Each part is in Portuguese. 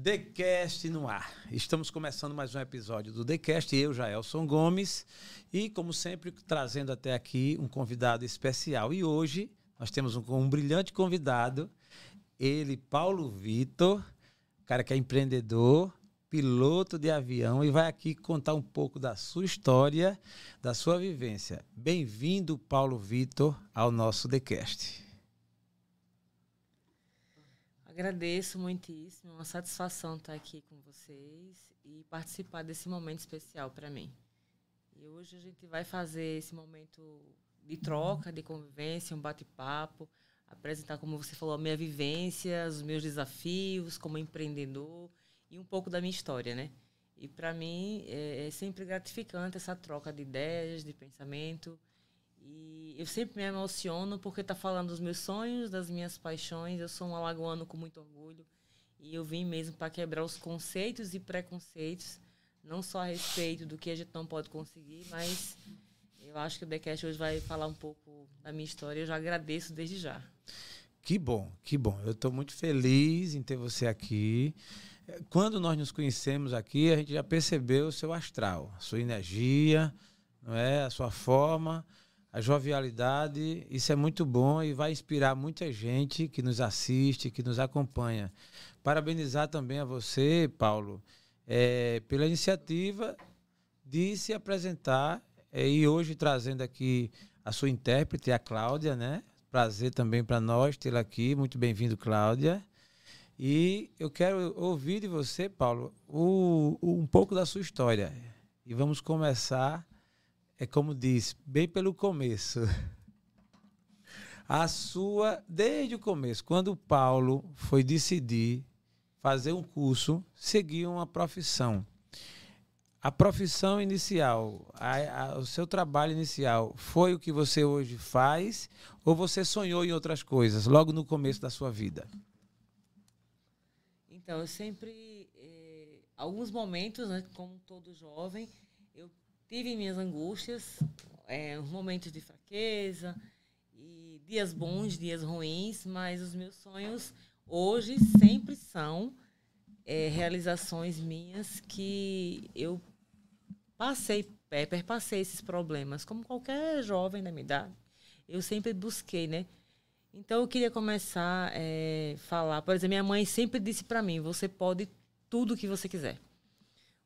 TheCast no ar. Estamos começando mais um episódio do TheCast, eu, Jaelson Gomes, e como sempre, trazendo até aqui um convidado especial. E hoje nós temos um, um brilhante convidado, ele, Paulo Vitor, cara que é empreendedor, piloto de avião e vai aqui contar um pouco da sua história, da sua vivência. Bem-vindo, Paulo Vitor, ao nosso TheCast. Agradeço muitíssimo, uma satisfação estar aqui com vocês e participar desse momento especial para mim. E hoje a gente vai fazer esse momento de troca, de convivência, um bate-papo, apresentar, como você falou, a minha vivência, os meus desafios como empreendedor e um pouco da minha história, né? E para mim é, é sempre gratificante essa troca de ideias, de pensamento. E eu sempre me emociono porque está falando dos meus sonhos, das minhas paixões. Eu sou um alagoano com muito orgulho. E eu vim mesmo para quebrar os conceitos e preconceitos, não só a respeito do que a gente não pode conseguir, mas eu acho que o TheCast hoje vai falar um pouco da minha história. Eu já agradeço desde já. Que bom, que bom. Eu estou muito feliz em ter você aqui. Quando nós nos conhecemos aqui, a gente já percebeu o seu astral, a sua energia, não é, a sua forma a jovialidade, isso é muito bom e vai inspirar muita gente que nos assiste, que nos acompanha. Parabenizar também a você, Paulo, é, pela iniciativa de se apresentar é, e hoje trazendo aqui a sua intérprete, a Cláudia, né? Prazer também para nós tê-la aqui. Muito bem-vindo, Cláudia. E eu quero ouvir de você, Paulo, o, o, um pouco da sua história. E vamos começar é como diz, bem pelo começo. A sua, desde o começo, quando Paulo foi decidir fazer um curso, seguir uma profissão. A profissão inicial, a, a, o seu trabalho inicial, foi o que você hoje faz ou você sonhou em outras coisas logo no começo da sua vida? Então, eu sempre, eh, alguns momentos, né, como todo jovem, tive minhas angústias, é, momentos de fraqueza, e dias bons, dias ruins, mas os meus sonhos hoje sempre são é, realizações minhas que eu passei, é, perpassei esses problemas, como qualquer jovem da minha idade. Eu sempre busquei, né? Então eu queria começar a é, falar, por exemplo, minha mãe sempre disse para mim: você pode tudo o que você quiser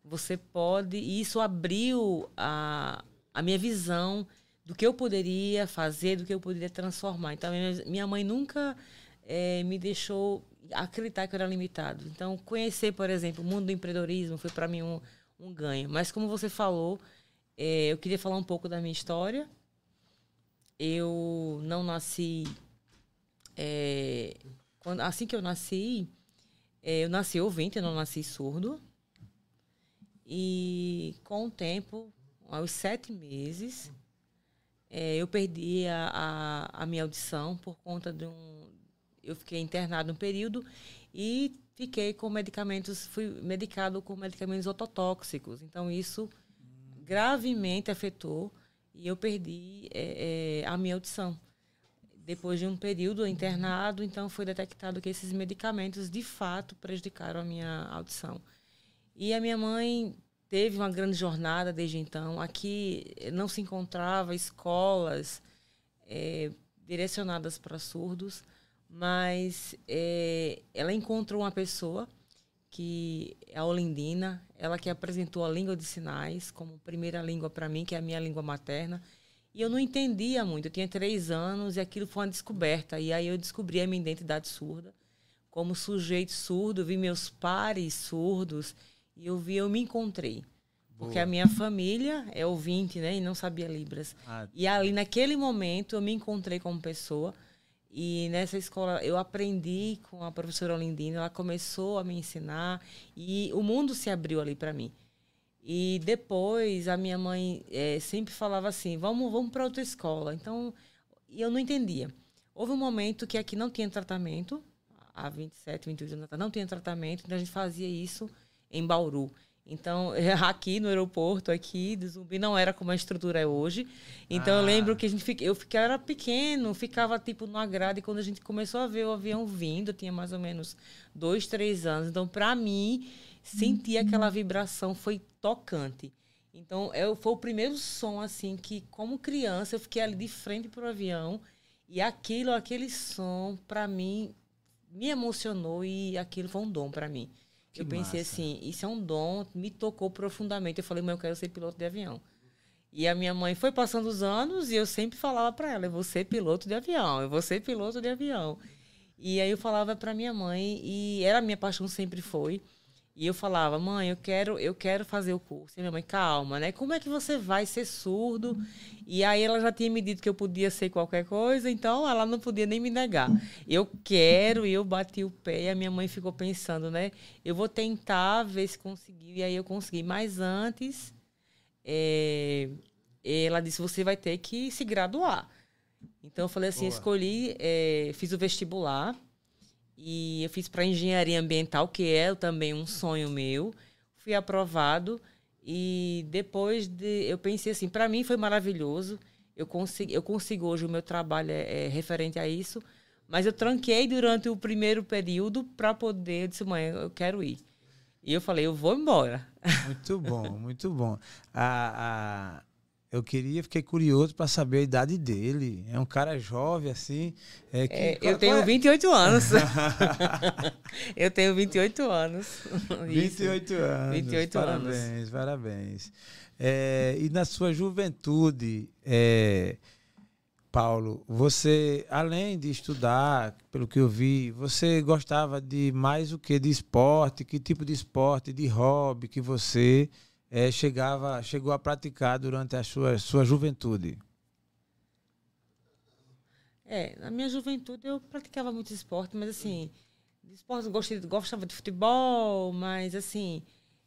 você pode. E isso abriu a, a minha visão do que eu poderia fazer, do que eu poderia transformar. Então, minha mãe nunca é, me deixou acreditar que eu era limitado. Então, conhecer, por exemplo, o mundo do empreendedorismo foi para mim um, um ganho. Mas, como você falou, é, eu queria falar um pouco da minha história. Eu não nasci. É, quando, assim que eu nasci, eu nasci ouvinte, eu não nasci surdo. E com o tempo, aos sete meses, é, eu perdi a, a, a, minha audição por conta de um. Eu fiquei internado um período e fiquei com medicamentos, fui medicado com medicamentos ototóxicos. Então, isso gravemente afetou e eu perdi é, é, a minha audição. Depois de um período internado, então foi detectado que esses medicamentos de fato prejudicaram a minha audição. E a minha mãe teve uma grande jornada desde então. Aqui não se encontrava escolas é, direcionadas para surdos, mas é, ela encontrou uma pessoa que é a Olindina, ela que apresentou a língua de sinais como primeira língua para mim, que é a minha língua materna. E eu não entendia muito. Eu tinha três anos e aquilo foi uma descoberta. E aí eu descobri a minha identidade surda. Como sujeito surdo, vi meus pares surdos e eu vi, eu me encontrei. Boa. Porque a minha família é ouvinte, né? E não sabia Libras. Ah. E ali, naquele momento, eu me encontrei como pessoa. E nessa escola eu aprendi com a professora Olindina, ela começou a me ensinar e o mundo se abriu ali para mim. E depois a minha mãe é, sempre falava assim: vamos, vamos para outra escola. Então, eu não entendia. Houve um momento que aqui não tinha tratamento, há 27, 28 anos não tinha tratamento, então a gente fazia isso em Bauru. Então, aqui no aeroporto, aqui do Zumbi, não era como a estrutura é hoje. Então, ah. eu lembro que a gente fica, eu fiquei, era pequeno, ficava tipo no agrado, e quando a gente começou a ver o avião vindo, eu tinha mais ou menos dois, três anos. Então, para mim, sentir aquela vibração foi tocante. Então, eu, foi o primeiro som, assim, que, como criança, eu fiquei ali de frente para o avião. E aquilo, aquele som, para mim, me emocionou e aquilo foi um dom para mim. Que eu pensei massa. assim, isso é um dom, me tocou profundamente. Eu falei, mãe, eu quero ser piloto de avião. E a minha mãe foi passando os anos e eu sempre falava para ela, eu vou ser piloto de avião, eu vou ser piloto de avião. E aí eu falava para minha mãe e era a minha paixão sempre foi. E eu falava, mãe, eu quero, eu quero fazer o curso. E minha mãe, calma, né? Como é que você vai ser surdo? E aí ela já tinha me dito que eu podia ser qualquer coisa, então ela não podia nem me negar. Eu quero, e eu bati o pé, e a minha mãe ficou pensando, né? Eu vou tentar ver se conseguiu. E aí eu consegui. Mas antes, é, ela disse, você vai ter que se graduar. Então eu falei assim, Boa. escolhi, é, fiz o vestibular e eu fiz para engenharia ambiental, que é também um sonho meu. Fui aprovado e depois de eu pensei assim, para mim foi maravilhoso. Eu consigo, eu consigo hoje o meu trabalho é, é referente a isso, mas eu tranquei durante o primeiro período para poder, eu disse, mãe, eu quero ir. E eu falei, eu vou embora. Muito bom, muito bom. A, eu queria, fiquei curioso para saber a idade dele. É um cara jovem, assim. É que, é, eu tenho é? 28 anos. eu tenho 28 anos. 28 Isso. anos. 28 parabéns, anos. Parabéns, é, e na sua juventude, é, Paulo, você, além de estudar, pelo que eu vi, você gostava de mais o que? De esporte? Que tipo de esporte, de hobby que você é, chegava, chegou a praticar durante a sua, sua juventude? É, na minha juventude eu praticava muito esporte, mas assim, de esporte eu gostei, gostava de futebol, mas assim,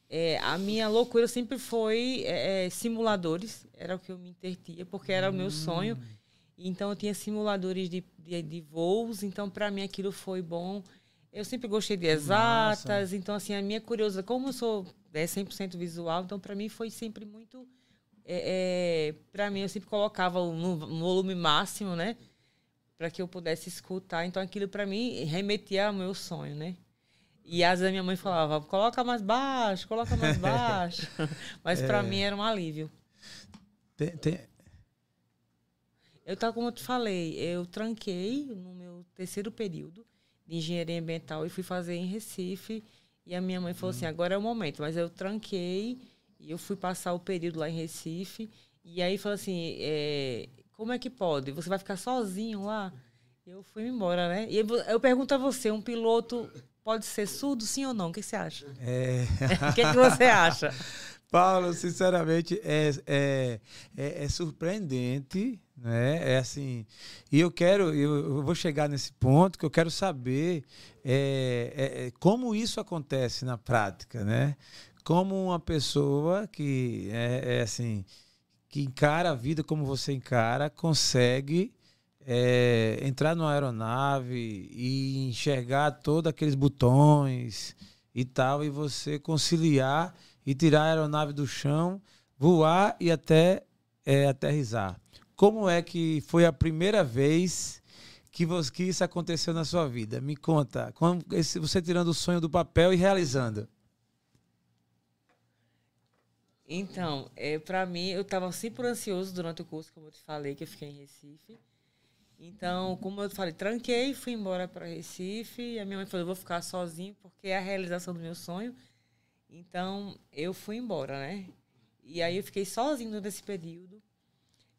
é, a minha loucura sempre foi é, é simuladores, era o que eu me intertia, porque era hum. o meu sonho. Então eu tinha simuladores de, de, de voos, então para mim aquilo foi bom. Eu sempre gostei de exatas, Nossa. então assim, a minha curiosidade, como eu sou é 100% visual, então para mim foi sempre muito é, é, para mim eu sempre colocava no, no volume máximo, né? Para que eu pudesse escutar. Então aquilo para mim remetia ao meu sonho, né? E às vezes a minha mãe falava: "Coloca mais baixo, coloca mais baixo". Mas para é. mim era um alívio. Tem, tem... Eu tá como eu te falei, eu tranquei no meu terceiro período de engenharia ambiental e fui fazer em Recife e a minha mãe falou assim: agora é o momento. Mas eu tranquei e eu fui passar o período lá em Recife. E aí falou assim: é, como é que pode? Você vai ficar sozinho lá? Eu fui embora, né? E eu pergunto a você: um piloto pode ser surdo, sim ou não? O que você acha? É. O que, que você acha? Paulo, sinceramente, é, é, é, é, surpreendente, né? É assim. E eu quero, eu, vou chegar nesse ponto que eu quero saber é, é, é, como isso acontece na prática, né? Como uma pessoa que é, é assim, que encara a vida como você encara, consegue é, entrar numa aeronave e enxergar todos aqueles botões e tal, e você conciliar e tirar a aeronave do chão, voar e até é, aterrizar. Como é que foi a primeira vez que, você, que isso aconteceu na sua vida? Me conta. Como esse, você tirando o sonho do papel e realizando? Então, é, para mim, eu estava sempre ansioso durante o curso, como eu te falei, que eu fiquei em Recife. Então, como eu falei, tranquei, fui embora para Recife. E a minha mãe falou: eu vou ficar sozinho, porque é a realização do meu sonho. Então, eu fui embora, né? E aí eu fiquei sozinho durante esse período.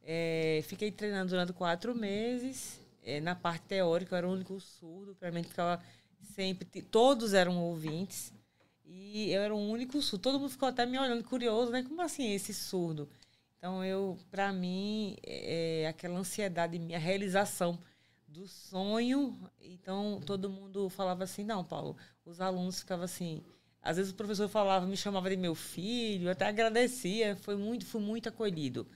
É, fiquei treinando durante quatro meses. É, na parte teórica, eu era o único surdo. Para mim, ficava sempre... Todos eram ouvintes. E eu era o único surdo. Todo mundo ficou até me olhando curioso, né? Como assim esse surdo? Então, eu, para mim, é, é, aquela ansiedade, minha realização do sonho. Então, todo mundo falava assim, não, Paulo. Os alunos ficavam assim às vezes o professor falava, me chamava de meu filho, até agradecia, foi muito, fui muito acolhido.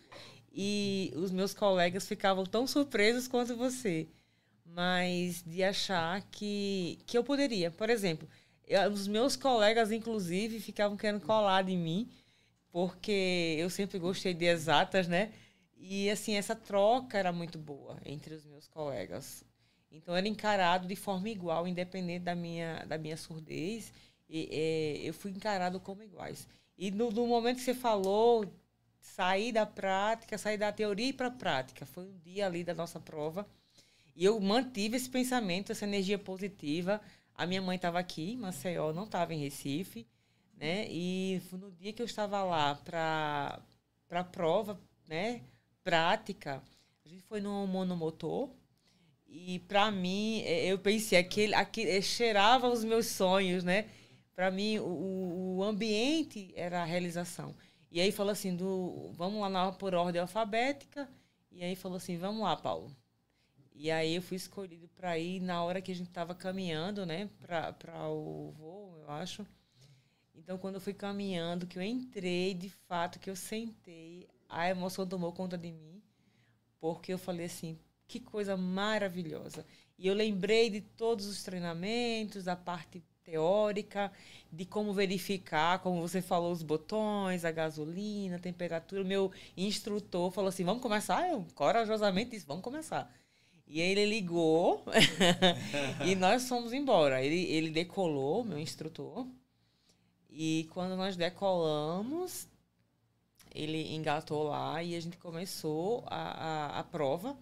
E os meus colegas ficavam tão surpresos quanto você, mas de achar que, que eu poderia. Por exemplo, Eu, os meus colegas, inclusive, ficavam querendo colar em mim, porque eu sempre gostei de exatas, né? E, assim, essa troca era muito boa entre os meus colegas. Então, era encarado de forma igual, independente da minha, da minha surdez. E, é, eu fui encarado como iguais. E no, no, momento que você falou, sair da prática, sair da teoria para a prática. Foi um dia ali da nossa prova. E eu mantive esse pensamento, essa energia positiva. A minha mãe estava aqui, Maceió, não estava em Recife. Né? E no dia que eu estava lá para a prova, né? prática, a gente foi no monomotor. E para mim, é, eu pensei, aquele, aquele é, cheirava os meus sonhos, né? Para mim, o, o ambiente era a realização. E aí falou assim, do, vamos lá na, por ordem alfabética. E aí falou assim, vamos lá, Paulo. E aí eu fui escolhido para ir na hora que a gente estava caminhando, né, para o voo, eu acho. Então, quando eu fui caminhando, que eu entrei, de fato, que eu sentei, a emoção tomou conta de mim, porque eu falei assim, que coisa maravilhosa. E eu lembrei de todos os treinamentos, da parte teórica, de como verificar, como você falou, os botões, a gasolina, a temperatura. O meu instrutor falou assim: vamos começar? Eu corajosamente disse: vamos começar. E aí ele ligou e nós fomos embora. Ele, ele decolou, meu instrutor. E quando nós decolamos, ele engatou lá e a gente começou a, a, a prova.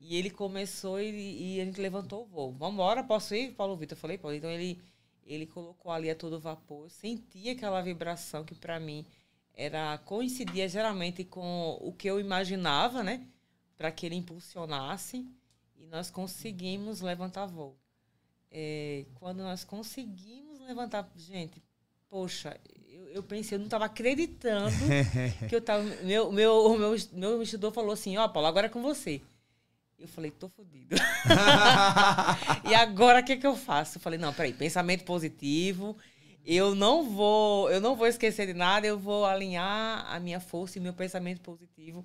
E ele começou e, e, a gente levantou o voo. Vamos embora, posso ir, Paulo Vitor? Eu falei, Paulo. Então ele, ele colocou ali a todo vapor. Eu senti aquela vibração que para mim era coincidia geralmente com o que eu imaginava, né? Para que ele impulsionasse. E nós conseguimos levantar voo. É, quando nós conseguimos levantar, gente, poxa, eu, eu pensei, eu não estava acreditando que eu tava. Meu, meu, meu, meu instrutor falou assim: Ó, oh, Paulo, agora é com você. Eu falei, tô fodido. e agora o que, que eu faço? Eu falei, não, peraí, pensamento positivo. Eu não vou, eu não vou esquecer de nada, eu vou alinhar a minha força e meu pensamento positivo.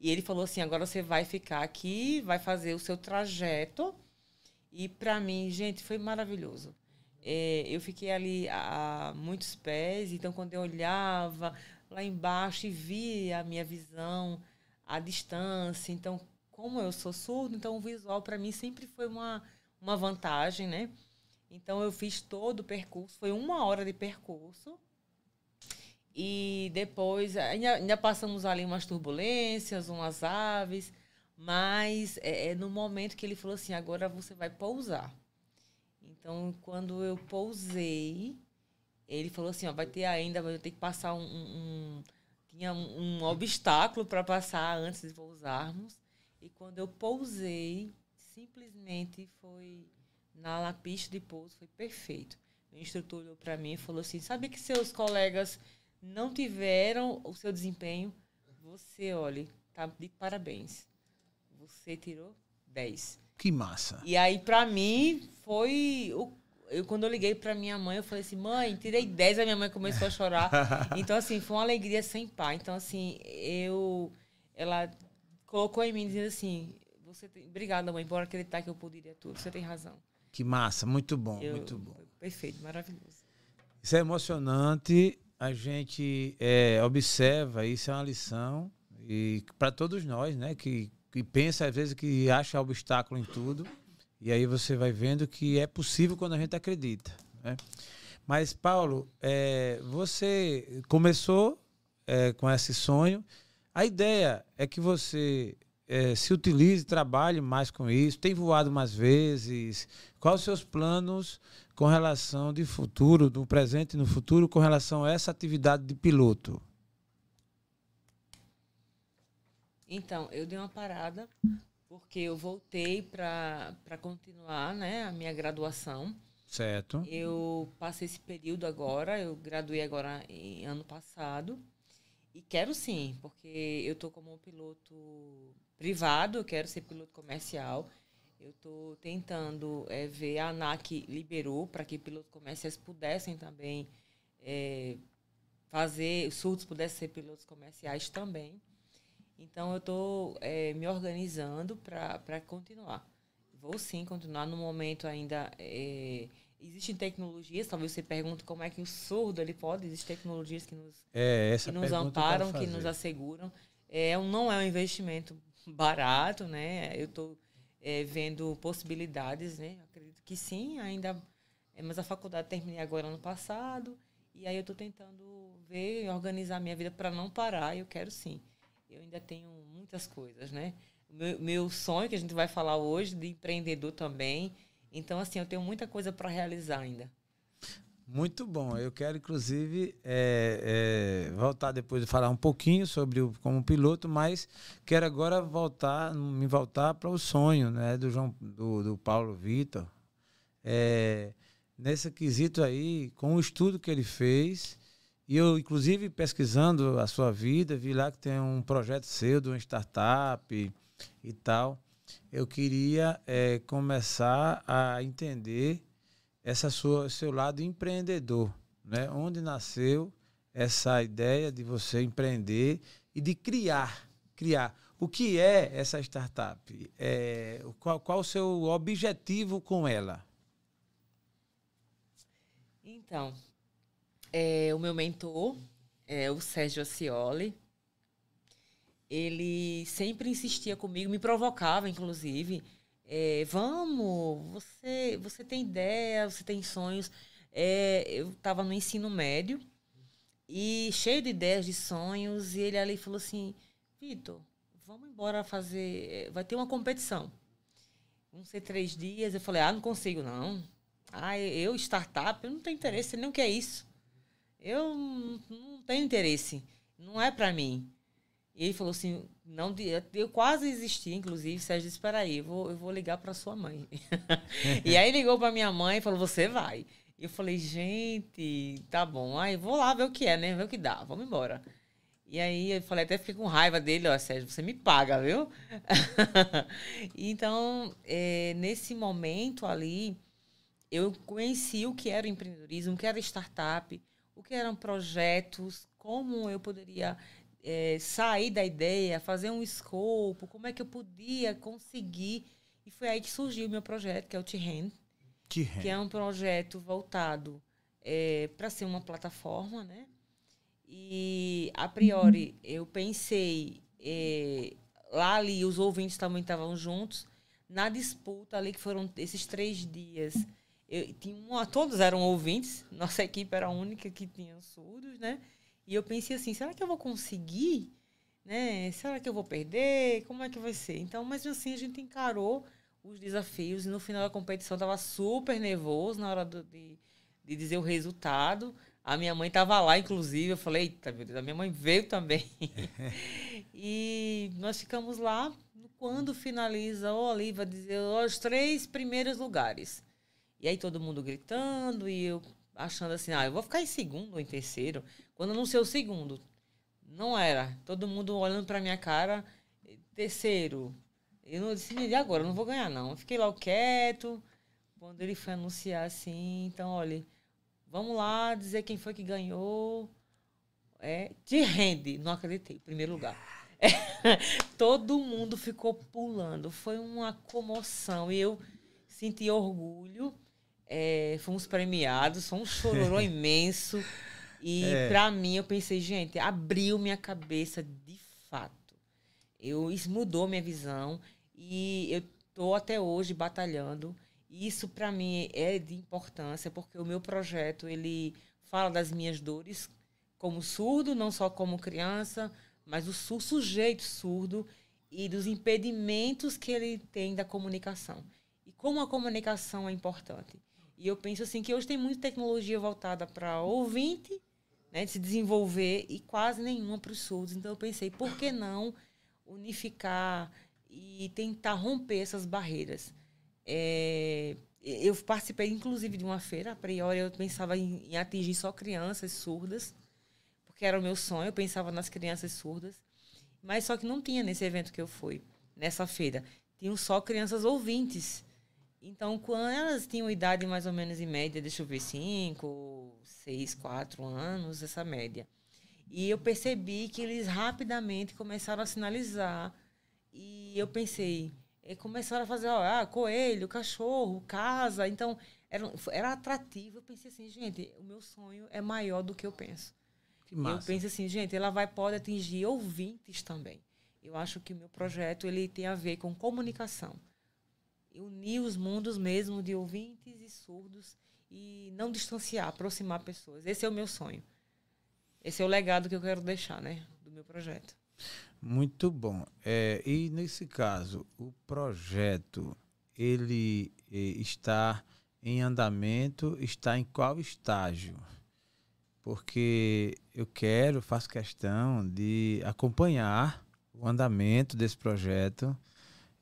E ele falou assim: agora você vai ficar aqui, vai fazer o seu trajeto. E para mim, gente, foi maravilhoso. É, eu fiquei ali a, a muitos pés, então quando eu olhava lá embaixo e via a minha visão, a distância, então como eu sou surdo, então o visual para mim sempre foi uma, uma vantagem, né? Então eu fiz todo o percurso, foi uma hora de percurso. E depois ainda, ainda passamos ali umas turbulências, umas aves, mas é, é no momento que ele falou assim: agora você vai pousar. Então, quando eu pousei, ele falou assim: ó, vai ter ainda, vai ter que passar um. um, tinha um, um obstáculo para passar antes de pousarmos. E quando eu pousei, simplesmente foi na, na pista de pouso, foi perfeito. O instrutor olhou para mim e falou assim: Sabe que seus colegas não tiveram o seu desempenho? Você, olha, tá de parabéns. Você tirou 10. Que massa. E aí, para mim, foi o eu, quando eu liguei para minha mãe, eu falei assim, mãe, tirei 10, a minha mãe começou a chorar. então, assim, foi uma alegria sem par. Então, assim, eu. Ela colocou em mim dizendo assim: você tem, obrigada, mãe, por acreditar que eu poderia tudo. Você tem razão. Que massa, muito bom, eu, muito bom. Perfeito, maravilhoso. Isso é emocionante. A gente é, observa, isso é uma lição e para todos nós, né, que, que pensa às vezes que acha obstáculo em tudo. E aí você vai vendo que é possível quando a gente acredita. Né? Mas, Paulo, é, você começou é, com esse sonho a ideia é que você é, se utilize, trabalhe mais com isso, tem voado mais vezes. Quais os seus planos com relação de futuro, no presente e no futuro, com relação a essa atividade de piloto? Então, eu dei uma parada porque eu voltei para continuar né, a minha graduação. Certo. Eu passei esse período agora, eu graduei agora em ano passado. E quero sim, porque eu estou como piloto privado, eu quero ser piloto comercial. Eu estou tentando é, ver, a ANAC liberou para que pilotos comerciais pudessem também é, fazer, os pudessem ser pilotos comerciais também. Então, eu estou é, me organizando para continuar. Vou sim continuar. No momento ainda, é, existem tecnologias, talvez você pergunte como é que o surdo ele pode, existem tecnologias que nos, é, que nos amparam, que nos asseguram. É, não é um investimento barato, né? Eu estou é, vendo possibilidades, né? Acredito que sim, ainda. É, mas a faculdade terminei agora ano passado e aí eu estou tentando ver e organizar minha vida para não parar. Eu quero sim. Eu ainda tenho muitas coisas, né? Meu, meu sonho que a gente vai falar hoje de empreendedor também. Então assim, eu tenho muita coisa para realizar ainda. Muito bom. Eu quero, inclusive, é, é, voltar depois de falar um pouquinho sobre o como piloto, mas quero agora voltar, me voltar para o sonho, né, do João, do, do Paulo Vitor. É, nesse quesito aí, com o estudo que ele fez, e eu, inclusive, pesquisando a sua vida, vi lá que tem um projeto seu de uma startup e tal. Eu queria é, começar a entender essa sua seu lado empreendedor, né? Onde nasceu essa ideia de você empreender e de criar, criar. O que é essa startup? É, qual, qual o seu objetivo com ela? Então, é, o meu mentor é o Sérgio Acioli. Ele sempre insistia comigo, me provocava, inclusive, é, vamos, você, você tem ideia, você tem sonhos. É, eu estava no ensino médio e cheio de ideias, de sonhos, e ele ali falou assim, Vitor, vamos embora fazer, vai ter uma competição. Vão ser três dias. Eu falei, ah, não consigo, não. Ah, eu, startup, eu não tenho interesse, nem o que é isso. Eu não, não tenho interesse. Não é para mim. E ele falou assim, não, eu quase existi, inclusive, Sérgio disse, aí, eu vou, eu vou ligar para sua mãe. e aí ligou para minha mãe e falou, você vai. E eu falei, gente, tá bom, aí vou lá ver o que é, né, ver o que dá, vamos embora. E aí eu falei, até fiquei com raiva dele, ó, Sérgio, você me paga, viu? então, é, nesse momento ali, eu conheci o que era empreendedorismo, o que era startup, o que eram projetos, como eu poderia é, sair da ideia, fazer um escopo, como é que eu podia conseguir. E foi aí que surgiu o meu projeto, que é o T-Hand, que é um projeto voltado é, para ser uma plataforma, né? E, a priori, eu pensei, é, lá ali, os ouvintes também estavam juntos, na disputa ali, que foram esses três dias, eu, tinha uma, todos eram ouvintes, nossa equipe era a única que tinha surdos, né? E eu pensei assim, será que eu vou conseguir? Né? Será que eu vou perder? Como é que vai ser? Então, mas assim, a gente encarou os desafios e no final da competição estava super nervoso na hora do, de, de dizer o resultado. A minha mãe estava lá, inclusive. Eu falei, eita, meu Deus, a minha mãe veio também. e nós ficamos lá. Quando finaliza, o Oliva dizer os três primeiros lugares. E aí todo mundo gritando e eu achando assim, ah, eu vou ficar em segundo ou em terceiro. Quando não ser o segundo. Não era. Todo mundo olhando pra minha cara. Terceiro. Eu não disse, e agora? Eu não vou ganhar, não. Eu fiquei lá quieto. Quando ele foi anunciar assim, então, olha, vamos lá dizer quem foi que ganhou. É, te rende. Não acreditei. Primeiro lugar. É, todo mundo ficou pulando. Foi uma comoção. E eu senti orgulho é, fomos premiados, foi um chororô imenso. E é. para mim, eu pensei, gente, abriu minha cabeça de fato. Eu, isso mudou minha visão e eu tô até hoje batalhando. Isso para mim é de importância porque o meu projeto ele fala das minhas dores como surdo, não só como criança, mas o sujeito surdo e dos impedimentos que ele tem da comunicação. E como a comunicação é importante. E eu penso assim que hoje tem muita tecnologia voltada para ouvinte, né, de se desenvolver e quase nenhuma para os surdos. Então eu pensei, por que não unificar e tentar romper essas barreiras? É, eu participei inclusive de uma feira, a priori eu pensava em, em atingir só crianças surdas, porque era o meu sonho, eu pensava nas crianças surdas. Mas só que não tinha nesse evento que eu fui, nessa feira. Tinham só crianças ouvintes. Então, quando elas tinham idade mais ou menos em média, deixa eu ver, 5, 6, 4 anos, essa média. E eu percebi que eles rapidamente começaram a sinalizar. E eu pensei, e começaram a fazer, ó, ah, coelho, cachorro, casa. Então, era, era atrativo. Eu pensei assim, gente, o meu sonho é maior do que eu penso. Que massa. Eu penso assim, gente, ela vai pode atingir ouvintes também. Eu acho que o meu projeto ele tem a ver com comunicação. Unir os mundos mesmo de ouvintes e surdos e não distanciar, aproximar pessoas. Esse é o meu sonho. Esse é o legado que eu quero deixar, né, do meu projeto. Muito bom. É, e nesse caso, o projeto ele eh, está em andamento, está em qual estágio? Porque eu quero, faço questão de acompanhar o andamento desse projeto.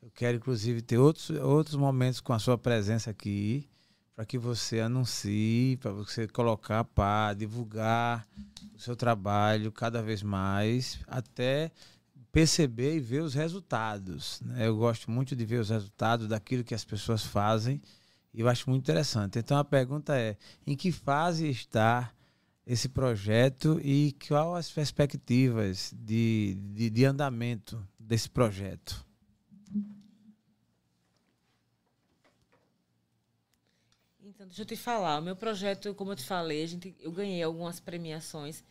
Eu quero, inclusive, ter outros, outros momentos com a sua presença aqui, para que você anuncie, para você colocar para divulgar o seu trabalho cada vez mais, até perceber e ver os resultados. Né? Eu gosto muito de ver os resultados daquilo que as pessoas fazem e eu acho muito interessante. Então a pergunta é: em que fase está esse projeto e quais as perspectivas de, de, de andamento desse projeto? Então, deixa eu te falar. O meu projeto, como eu te falei, a gente, eu ganhei algumas premiações.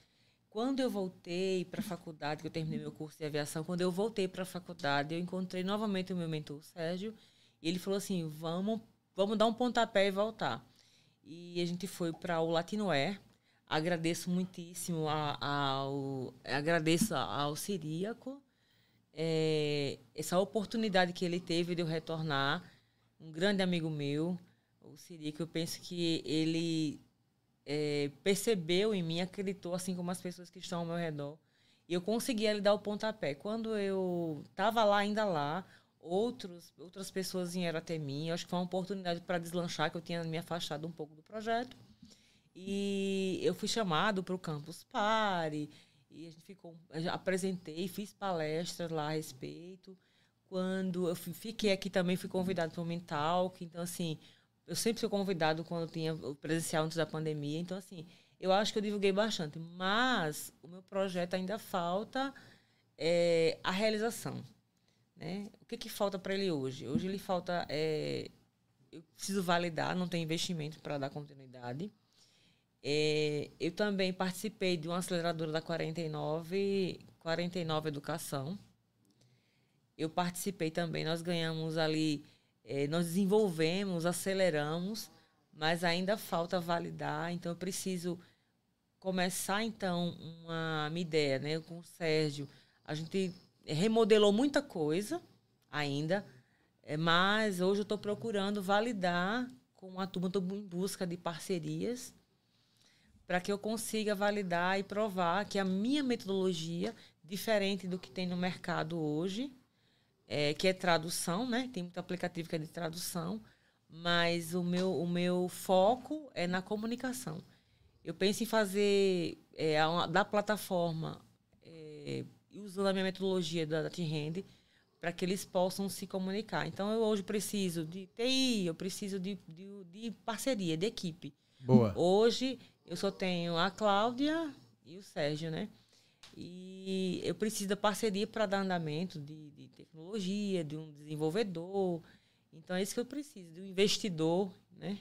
Quando eu voltei para a faculdade, que eu terminei meu curso de aviação, quando eu voltei para a faculdade, eu encontrei novamente o meu mentor, o Sérgio, e ele falou assim: vamos, vamos dar um pontapé e voltar. E a gente foi para o Latino Air. Agradeço muitíssimo ao, agradeço ao Siríaco é, essa oportunidade que ele teve de eu retornar. Um grande amigo meu, o Siríaco, eu penso que ele é, percebeu em mim, acreditou, assim como as pessoas que estão ao meu redor. E eu consegui ali dar o pontapé. Quando eu estava lá, ainda lá, outros, outras pessoas vieram até mim. Eu acho que foi uma oportunidade para deslanchar, que eu tinha me afastado um pouco do projeto. E eu fui chamado para o Campus Pare. E a gente ficou, apresentei, fiz palestras lá a respeito. Quando eu fiquei aqui também, fui convidado para o Mental. Então, assim, eu sempre fui convidado quando tinha o presencial antes da pandemia. Então, assim, eu acho que eu divulguei bastante. Mas o meu projeto ainda falta é, a realização. Né? O que, que falta para ele hoje? Hoje ele falta. É, eu preciso validar, não tem investimento para dar continuidade. É, eu também participei de uma aceleradora da 49, 49 Educação. Eu participei também, nós ganhamos ali é, nós desenvolvemos, aceleramos, mas ainda falta validar. Então, eu preciso começar, então, uma, uma ideia né, com o Sérgio. A gente remodelou muita coisa ainda, é, mas hoje eu estou procurando validar com a turma, estou em busca de parcerias para que eu consiga validar e provar que a minha metodologia, diferente do que tem no mercado hoje, é, que é tradução, né? Tem muito aplicativo que é de tradução, mas o meu, o meu foco é na comunicação. Eu penso em fazer é, da plataforma, é, usando a minha metodologia da, da T-Rend, para que eles possam se comunicar. Então, eu hoje preciso de TI, eu preciso de, de, de parceria, de equipe. Boa. Hoje, eu só tenho a Cláudia e o Sérgio, né? E eu preciso da parceria para dar andamento de, de, tecnologia, de um desenvolvedor. Então é isso que eu preciso, de um investidor, né?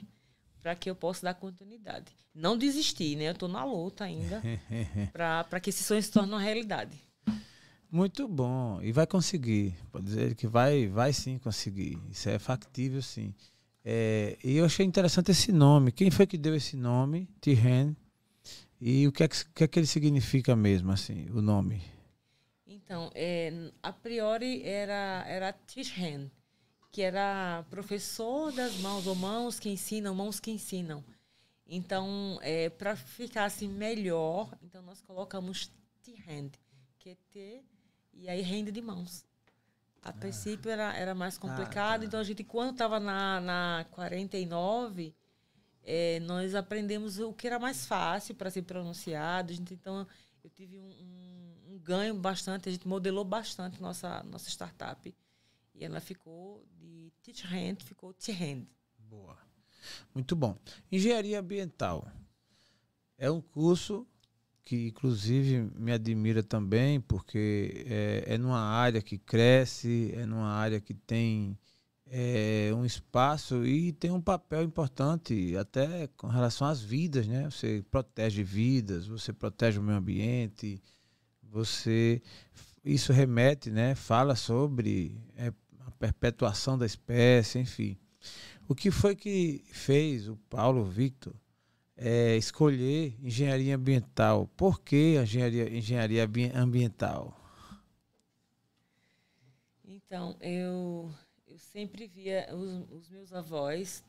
Para que eu possa dar continuidade. Não desistir, né? Eu estou na luta ainda para que esse sonho se torne uma realidade. Muito bom. E vai conseguir. Pode dizer que vai, vai sim conseguir. Isso é factível, sim. É, e eu achei interessante esse nome. Quem foi que deu esse nome? Tihen. E o que é que, que, é que ele significa mesmo, assim, o nome? Então, é, a priori era, era Tishen, que era professor das mãos, ou mãos que ensinam, mãos que ensinam. Então, é, para ficar assim melhor, então nós colocamos T-hand, que é T, e aí hand de mãos. A ah. princípio era, era mais complicado, ah, tá. então a gente, quando estava na, na 49, é, nós aprendemos o que era mais fácil para ser pronunciado. Gente, então, eu tive um, um, ganho bastante, a gente modelou bastante nossa, nossa startup. E ela ficou de Teach Hand, ficou T-Hand. Boa. Muito bom. Engenharia ambiental. É um curso que, inclusive, me admira também, porque é, é numa área que cresce, é numa área que tem é, um espaço e tem um papel importante até com relação às vidas, né? Você protege vidas, você protege o meio ambiente, você isso remete, né? Fala sobre é, a perpetuação da espécie, enfim. O que foi que fez o Paulo Victor é, escolher engenharia ambiental? Por que engenharia, engenharia ambiental? Então, eu eu sempre via os, os meus avós,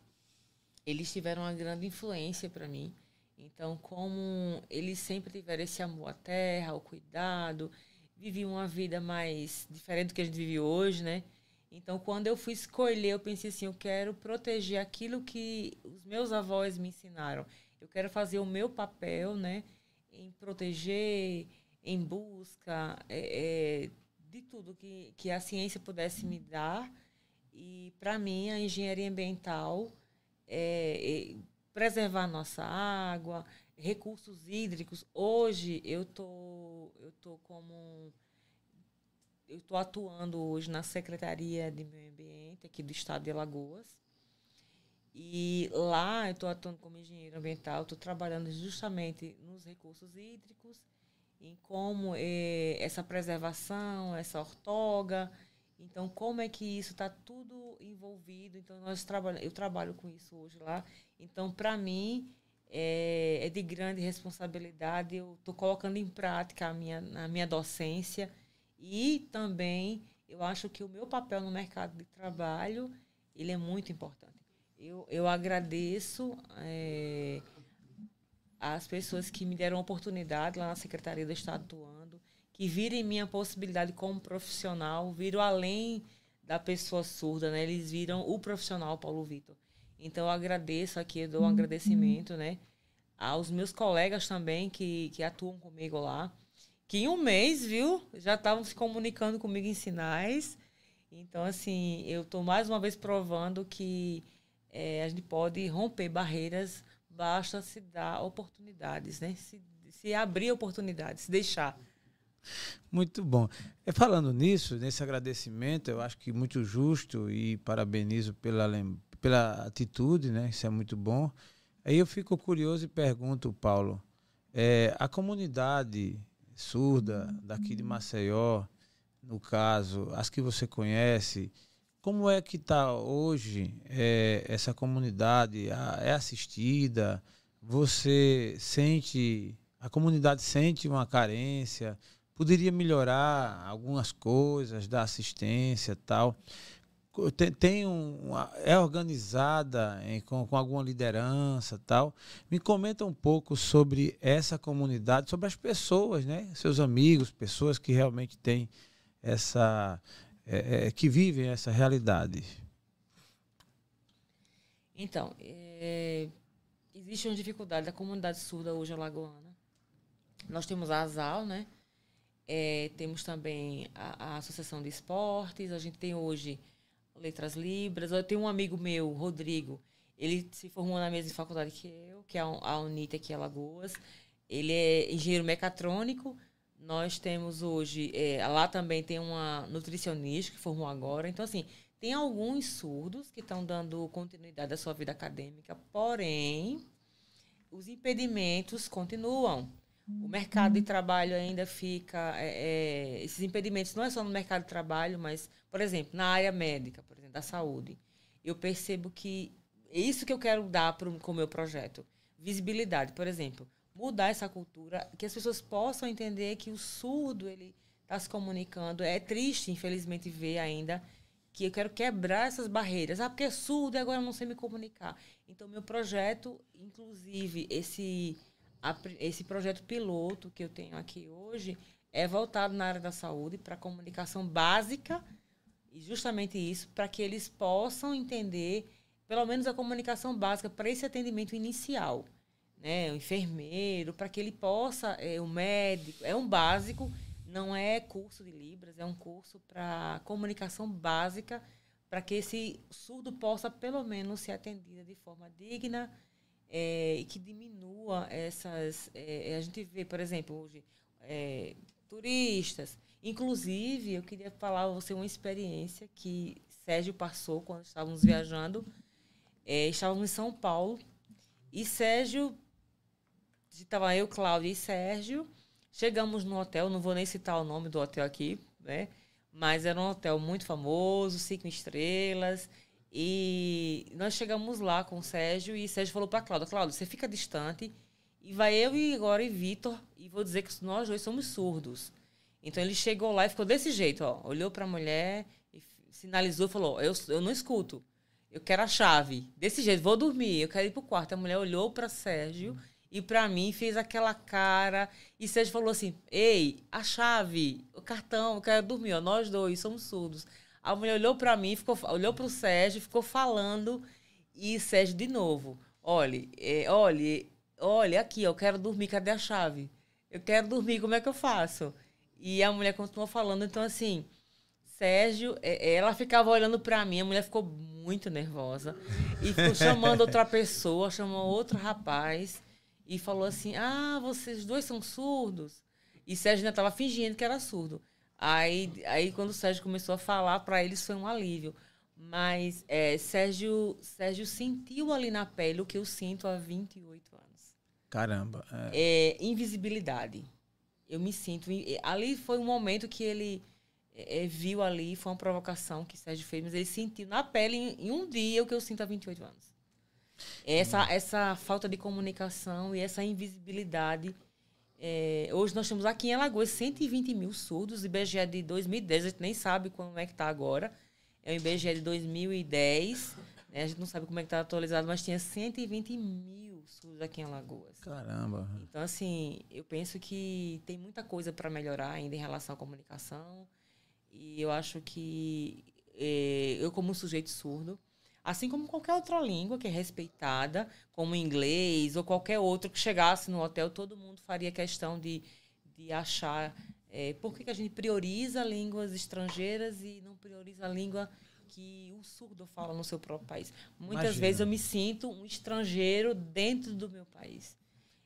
eles tiveram uma grande influência para mim. Então, como eles sempre tiveram esse amor à terra, ao cuidado, viviam uma vida mais diferente do que a gente vive hoje, né? Então, quando eu fui escolher, eu pensei assim, eu quero proteger aquilo que os meus avós me ensinaram. Eu quero fazer o meu papel, né? Em proteger, em busca é, é, de tudo que, que a ciência pudesse me dar e, para mim, a engenharia ambiental é, é preservar nossa água, recursos hídricos. Hoje, eu tô, eu tô como eu estou atuando hoje na Secretaria de Meio Ambiente aqui do Estado de Alagoas. E lá eu estou atuando como engenheiro ambiental, estou trabalhando justamente nos recursos hídricos, em como é, essa preservação, essa ortoga, então, como é que isso está tudo envolvido? Então, nós trabalhamos, eu trabalho com isso hoje lá. Então, para mim, é, é, de grande responsabilidade. Eu estou colocando em prática a minha, a minha docência e também eu acho que o meu papel no mercado de trabalho ele é muito importante. Eu, eu agradeço é, as pessoas que me deram oportunidade lá na Secretaria do Estado atuando que viram em minha possibilidade como profissional, viram além da pessoa surda, né? Eles viram o profissional Paulo Vitor. Então eu agradeço aqui, eu dou um uhum. agradecimento, né? Aos meus colegas também que, que atuam comigo lá, que em um mês, viu, já estavam se comunicando comigo em sinais. Então, assim, eu estou mais uma vez provando que é, a gente pode romper barreiras, basta se dar oportunidades, né? Se, se abrir oportunidades, se deixar. Muito bom. E falando nisso, nesse agradecimento, eu acho que muito justo e parabenizo pela, pela atitude, né? Isso é muito bom. Aí eu fico curioso e pergunto, Paulo, é, a comunidade surda daqui de Maceió, no caso, as que você conhece, como é que está hoje é, essa comunidade? É assistida? Você sente, a comunidade sente uma carência? Poderia melhorar algumas coisas da assistência tal. Tem, tem um, é organizada em, com, com alguma liderança tal. Me comenta um pouco sobre essa comunidade, sobre as pessoas, né? Seus amigos, pessoas que realmente têm essa, é, é, que vivem essa realidade. Então, é, existe uma dificuldade da comunidade surda hoje alagoana. Nós temos a ASAL, né? É, temos também a, a, Associação de Esportes, a gente tem hoje Letras Libras. Eu tenho um amigo meu, Rodrigo, ele se formou na mesma faculdade que eu, que é a UNITA aqui em Alagoas. Ele é engenheiro mecatrônico. Nós temos hoje, é, lá também tem uma nutricionista que formou agora. Então, assim, tem alguns surdos que estão dando continuidade à sua vida acadêmica, porém, os impedimentos continuam. O mercado de trabalho ainda fica. É, é, esses impedimentos não é só no mercado de trabalho, mas, por exemplo, na área médica, por exemplo, da saúde. Eu percebo que é isso que eu quero dar pro, com o meu projeto. Visibilidade, por exemplo. Mudar essa cultura, que as pessoas possam entender que o surdo ele está se comunicando. É triste, infelizmente, ver ainda que eu quero quebrar essas barreiras. Ah, porque é surdo e agora eu não sei me comunicar. Então, meu projeto, inclusive, esse a, esse projeto piloto que eu tenho aqui hoje é voltado na área da saúde para comunicação básica e justamente isso para que eles possam entender pelo menos a comunicação básica para esse atendimento inicial, né, o enfermeiro, para que ele possa, é, o médico, é um básico, não é curso de libras, é um curso para comunicação básica para que esse surdo possa pelo menos ser atendido de forma digna, é, e que diminua essas. É, a gente vê, por exemplo, hoje, é, turistas. Inclusive, eu queria falar a você uma experiência que Sérgio passou quando estávamos viajando. É, estávamos em São Paulo. E Sérgio. Estava eu, Cláudia e Sérgio. Chegamos no hotel, não vou nem citar o nome do hotel aqui, né? Mas era um hotel muito famoso, cinco estrelas. E nós chegamos lá com o Sérgio e o Sérgio falou para Cláudia, Cláudia, você fica distante e vai eu e agora e Vitor e vou dizer que nós dois somos surdos. Então ele chegou lá e ficou desse jeito, ó, olhou para a mulher e sinalizou, falou: "Eu eu não escuto. Eu quero a chave. Desse jeito, vou dormir, eu quero ir pro quarto". A mulher olhou para Sérgio e para mim fez aquela cara e Sérgio falou assim: "Ei, a chave, o cartão, eu quero dormir, ó, nós dois somos surdos". A mulher olhou para mim, ficou, olhou para o Sérgio, ficou falando. E Sérgio de novo. Olha, é, olha, olha aqui, eu quero dormir, cadê a chave? Eu quero dormir, como é que eu faço? E a mulher continuou falando, então assim, Sérgio, é, ela ficava olhando para mim, a mulher ficou muito nervosa e ficou chamando outra pessoa, chamou outro rapaz e falou assim: "Ah, vocês dois são surdos?" E Sérgio ainda estava fingindo que era surdo. Aí, aí quando o Sérgio começou a falar, para eles foi um alívio. Mas é, Sérgio, Sérgio sentiu ali na pele o que eu sinto há 28 anos. Caramba. É, é invisibilidade. Eu me sinto. Ali foi um momento que ele é, é, viu ali, foi uma provocação que Sérgio fez, mas ele sentiu na pele em, em um dia o que eu sinto há 28 anos. Essa, hum. essa falta de comunicação e essa invisibilidade é, hoje nós temos aqui em Alagoas 120 mil surdos, IBGE de 2010, a gente nem sabe como é que está agora. É o IBGE de 2010, né? a gente não sabe como é que está atualizado, mas tinha 120 mil surdos aqui em Alagoas. Caramba! Então, assim, eu penso que tem muita coisa para melhorar ainda em relação à comunicação. E eu acho que é, eu, como sujeito surdo, assim como qualquer outra língua que é respeitada, como inglês ou qualquer outro que chegasse no hotel, todo mundo faria questão de, de achar é, por que, que a gente prioriza línguas estrangeiras e não prioriza a língua que o surdo fala no seu próprio país. Muitas Imagina. vezes eu me sinto um estrangeiro dentro do meu país.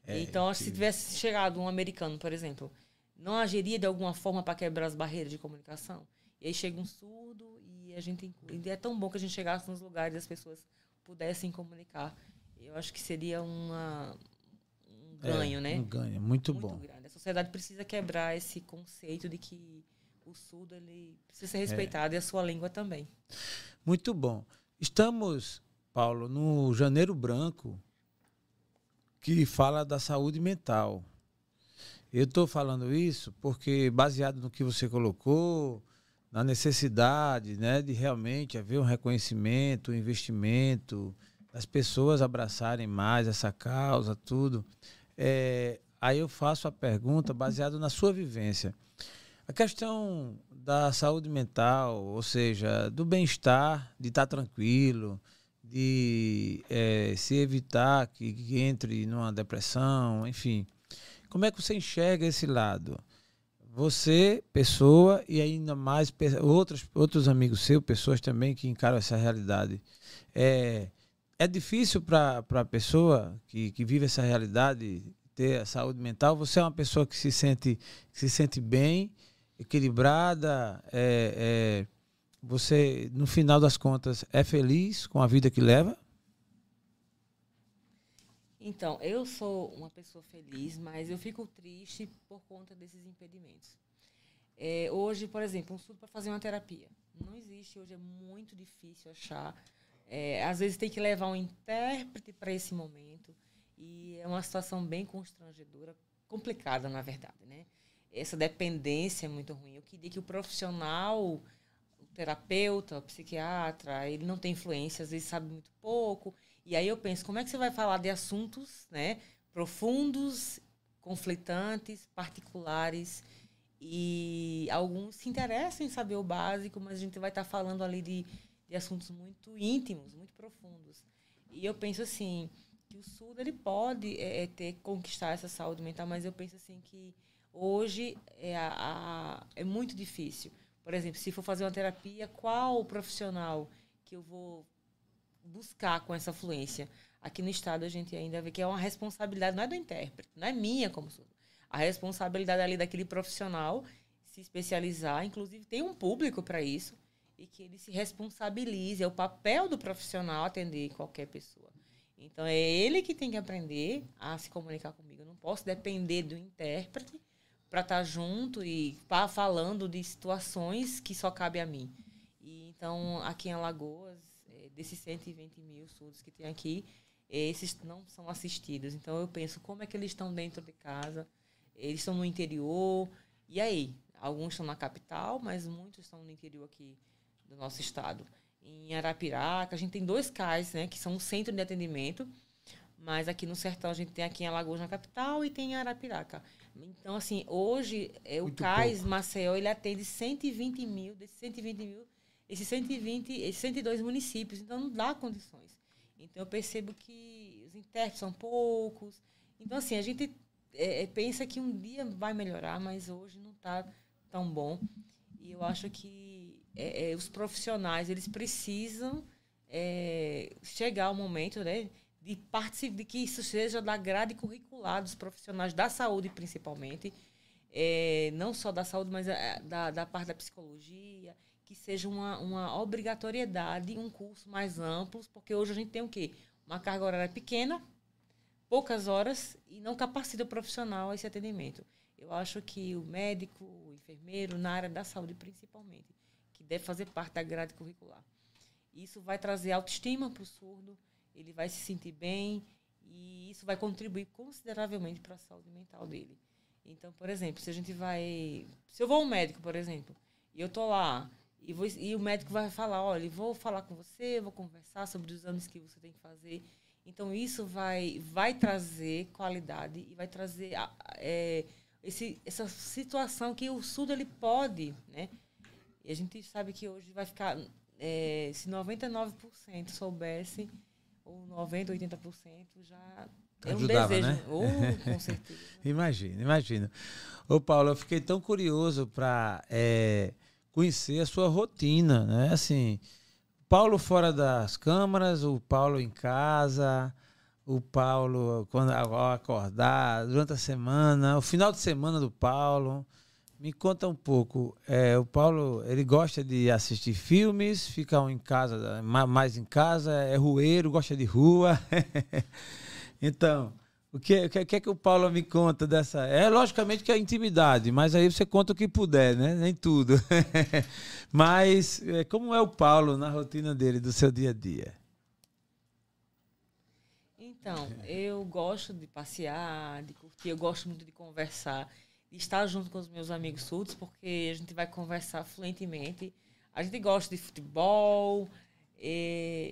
É, então, que... se tivesse chegado um americano, por exemplo, não agiria de alguma forma para quebrar as barreiras de comunicação? E aí chega um surdo e a gente e é tão bom que a gente chegasse nos lugares e as pessoas pudessem comunicar. Eu acho que seria uma, um ganho, é, né? Um ganho, muito, muito bom. Grande. A sociedade precisa quebrar esse conceito de que o surdo ele precisa ser respeitado é. e a sua língua também. Muito bom. Estamos, Paulo, no Janeiro Branco, que fala da saúde mental. Eu estou falando isso porque, baseado no que você colocou, na necessidade né, de realmente haver um reconhecimento, um investimento, as pessoas abraçarem mais essa causa, tudo. É, aí eu faço a pergunta baseado na sua vivência. A questão da saúde mental, ou seja, do bem-estar, de estar tranquilo, de é, se evitar que, que entre numa depressão, enfim. Como é que você enxerga esse lado? Você, pessoa, e ainda mais outros, outros amigos seus, pessoas também que encaram essa realidade. É, é difícil para a pessoa que, que vive essa realidade ter a saúde mental? Você é uma pessoa que se sente, que se sente bem, equilibrada, é, é, você, no final das contas, é feliz com a vida que leva? Então, eu sou uma pessoa feliz, mas eu fico triste por conta desses impedimentos. É, hoje, por exemplo, um estudo para fazer uma terapia. Não existe, hoje é muito difícil achar. É, às vezes tem que levar um intérprete para esse momento. E é uma situação bem constrangedora, complicada, na verdade, né? Essa dependência é muito ruim. Eu queria que o profissional, o terapeuta, o psiquiatra, ele não tem influência, às vezes sabe muito pouco e aí eu penso, como é que você vai falar de assuntos né, profundos, conflitantes, particulares, e alguns se interessam em saber o básico, mas a gente vai estar falando ali de, de assuntos muito íntimos, muito profundos. E eu penso assim, que o surdo ele pode é, é ter conquistar essa saúde mental, mas eu penso assim que hoje é, a, a, é muito difícil. Por exemplo, se for fazer uma terapia, qual profissional que eu vou buscar com essa fluência. Aqui no Estado a gente ainda vê que é uma responsabilidade, não é do intérprete, não é minha como surdo. A responsabilidade ali daquele profissional se especializar, inclusive tem um público para isso. e que ele se responsabilize. É o papel do profissional atender qualquer pessoa. Então é ele que tem que aprender a se comunicar comigo. Eu não posso depender do intérprete para estar tá junto e tá falando de situações que só cabe a mim. E, então, aqui em Alagoas, é, desses 120 mil surdos que tem aqui, esses não são assistidos. Então, eu penso, como é que eles estão dentro de casa? Eles estão no interior. E aí? Alguns estão na capital, mas muitos estão no interior aqui do nosso estado. Em Arapiraca, a gente tem dois CAIs, né, que são um centro de atendimento. Mas aqui no sertão a gente tem aqui em Alagoas, na capital, e tem em Arapiraca. Então, assim, hoje é, o CAIS pouco. Maceió ele atende 120 mil, desses 120 mil, esses 120, esses 102 municípios. Então, não dá condições. Então, eu percebo que os intérpretes são poucos. Então, assim, a gente é, é pensa que um dia vai melhorar, mas hoje não está tão bom. E eu acho que é, é, os profissionais, eles precisam é, chegar ao momento, né? de, de que isso seja da grade curricular dos profissionais da saúde, principalmente, é, não só da saúde, mas da, da parte da psicologia, que seja uma, uma obrigatoriedade, um curso mais amplo, porque hoje a gente tem o quê? Uma carga horária pequena, poucas horas e não capacita o profissional a esse atendimento. Eu acho que o médico, o enfermeiro, na área da saúde principalmente, que deve fazer parte da grade curricular. Isso vai trazer autoestima para o surdo, ele vai se sentir bem e isso vai contribuir consideravelmente para a saúde mental dele. Então, por exemplo, se a gente vai. Se eu vou ao médico, por exemplo, e eu tô lá, e, vou, e o médico vai falar: olha, vou falar com você, vou conversar sobre os exames que você tem que fazer. Então, isso vai, vai trazer qualidade e vai trazer é, esse, essa situação que o SUD ele pode, né? E a gente sabe que hoje vai ficar. É, se 99% soubesse ou 90%, 80% já é um Ajudava, desejo. Né? Oh, com certeza. imagina, imagina. Ô Paulo, eu fiquei tão curioso para é, conhecer a sua rotina, né? Assim, Paulo fora das câmaras, o Paulo em casa, o Paulo quando acordar, durante a semana, o final de semana do Paulo. Me conta um pouco. É, o Paulo, ele gosta de assistir filmes, fica em casa, mais em casa, é rueiro, gosta de rua. então, o que, o que é que o Paulo me conta dessa? É logicamente que é intimidade, mas aí você conta o que puder, né? Nem tudo. mas é, como é o Paulo na rotina dele, do seu dia a dia? Então, eu gosto de passear, de curtir, eu gosto muito de conversar estar junto com os meus amigos surdos, porque a gente vai conversar fluentemente. A gente gosta de futebol.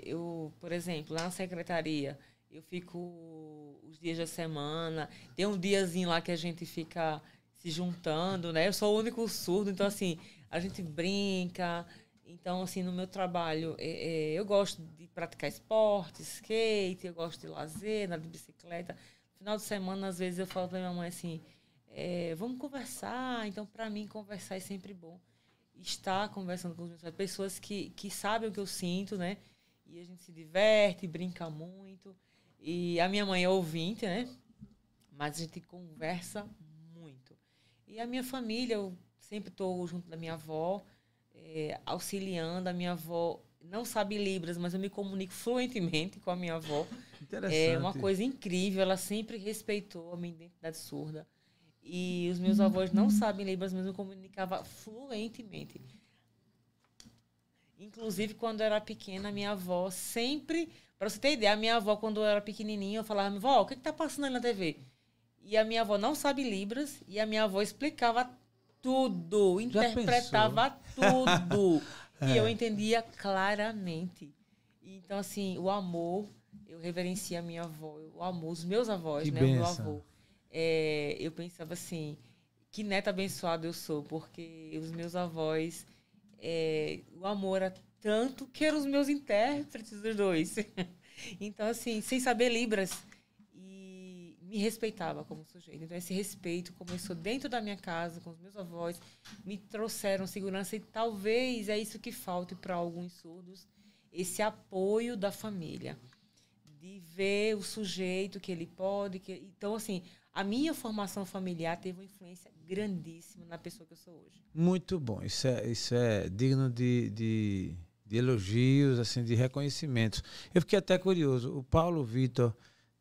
eu, por exemplo, lá na secretaria, eu fico os dias da semana. Tem um diazinho lá que a gente fica se juntando, né? Eu sou o único surdo, então assim, a gente brinca. Então, assim, no meu trabalho, é, é, eu gosto de praticar esporte, skate, eu gosto de lazer, andar de bicicleta. No final de semana, às vezes, eu falo pra minha mãe assim, é, vamos conversar. Então, para mim, conversar é sempre bom. Estar conversando com as pessoas que, que sabem o que eu sinto, né? E a gente se diverte, brinca muito. E a minha mãe é ouvinte, né? Mas a gente conversa muito. E a minha família, eu sempre estou junto da minha avó, é, auxiliando. A minha avó não sabe Libras, mas eu me comunico fluentemente com a minha avó. É uma coisa incrível. Ela sempre respeitou a minha identidade surda. E os meus avós não sabem Libras, mas eu comunicava fluentemente. Inclusive, quando eu era pequena, minha avó sempre. Para você ter ideia, a minha avó, quando eu era pequenininha, eu falava: Vó, o que está passando aí na TV? E a minha avó não sabe Libras, e a minha avó explicava tudo, interpretava tudo. é. E eu entendia claramente. Então, assim, o amor, eu reverencia a minha avó, o amor, os meus avós, que né? Benção. O meu avô é, eu pensava assim, que neta abençoada eu sou, porque os meus avós, é, o amor era tanto que eram os meus intérpretes, os dois. então, assim, sem saber Libras, e me respeitava como sujeito. Então, esse respeito começou dentro da minha casa, com os meus avós, me trouxeram segurança, e talvez é isso que falte para alguns surdos, esse apoio da família. De ver o sujeito que ele pode. Que, então, assim, a minha formação familiar teve uma influência grandíssima na pessoa que eu sou hoje. Muito bom. Isso é, isso é digno de, de, de elogios, assim, de reconhecimentos. Eu fiquei até curioso. O Paulo Vitor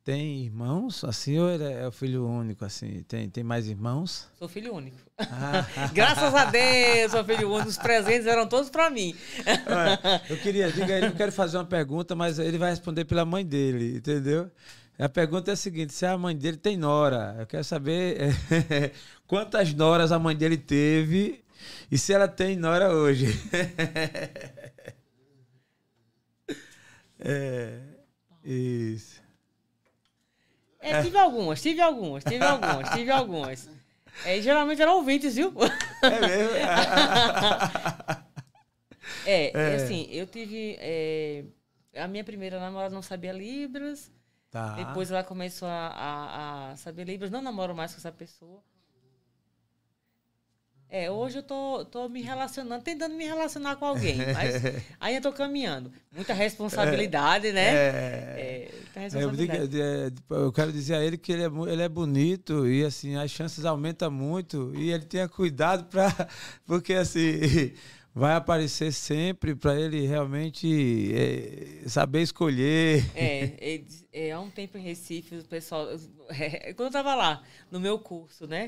tem irmãos, assim, ou ele é o filho único, assim? Tem, tem mais irmãos? Sou filho único. Ah. Graças a Deus, sou filho único. Os presentes eram todos para mim. eu queria, diga ele, eu quero fazer uma pergunta, mas ele vai responder pela mãe dele, entendeu? A pergunta é a seguinte: se a mãe dele tem nora, eu quero saber é, quantas noras a mãe dele teve e se ela tem nora hoje. é, isso. É, tive algumas, tive algumas, tive algumas, tive algumas. É, geralmente eram ouvintes, viu? É mesmo? é, é, assim, eu tive. É, a minha primeira namorada não sabia Libras. Tá. Depois ela começou a, a, a saber Libras. Não namoro mais com essa pessoa. É, hoje eu tô, tô me relacionando, tentando me relacionar com alguém, mas ainda tô caminhando. Muita responsabilidade, é, né? É, é, responsabilidade. Eu, eu, quero dizer a ele que ele é, ele é bonito e assim, as chances aumentam muito e ele tenha cuidado para porque assim vai aparecer sempre para ele realmente é, saber escolher. É, é, é, há um tempo em Recife, o pessoal. É, quando eu estava lá, no meu curso, né?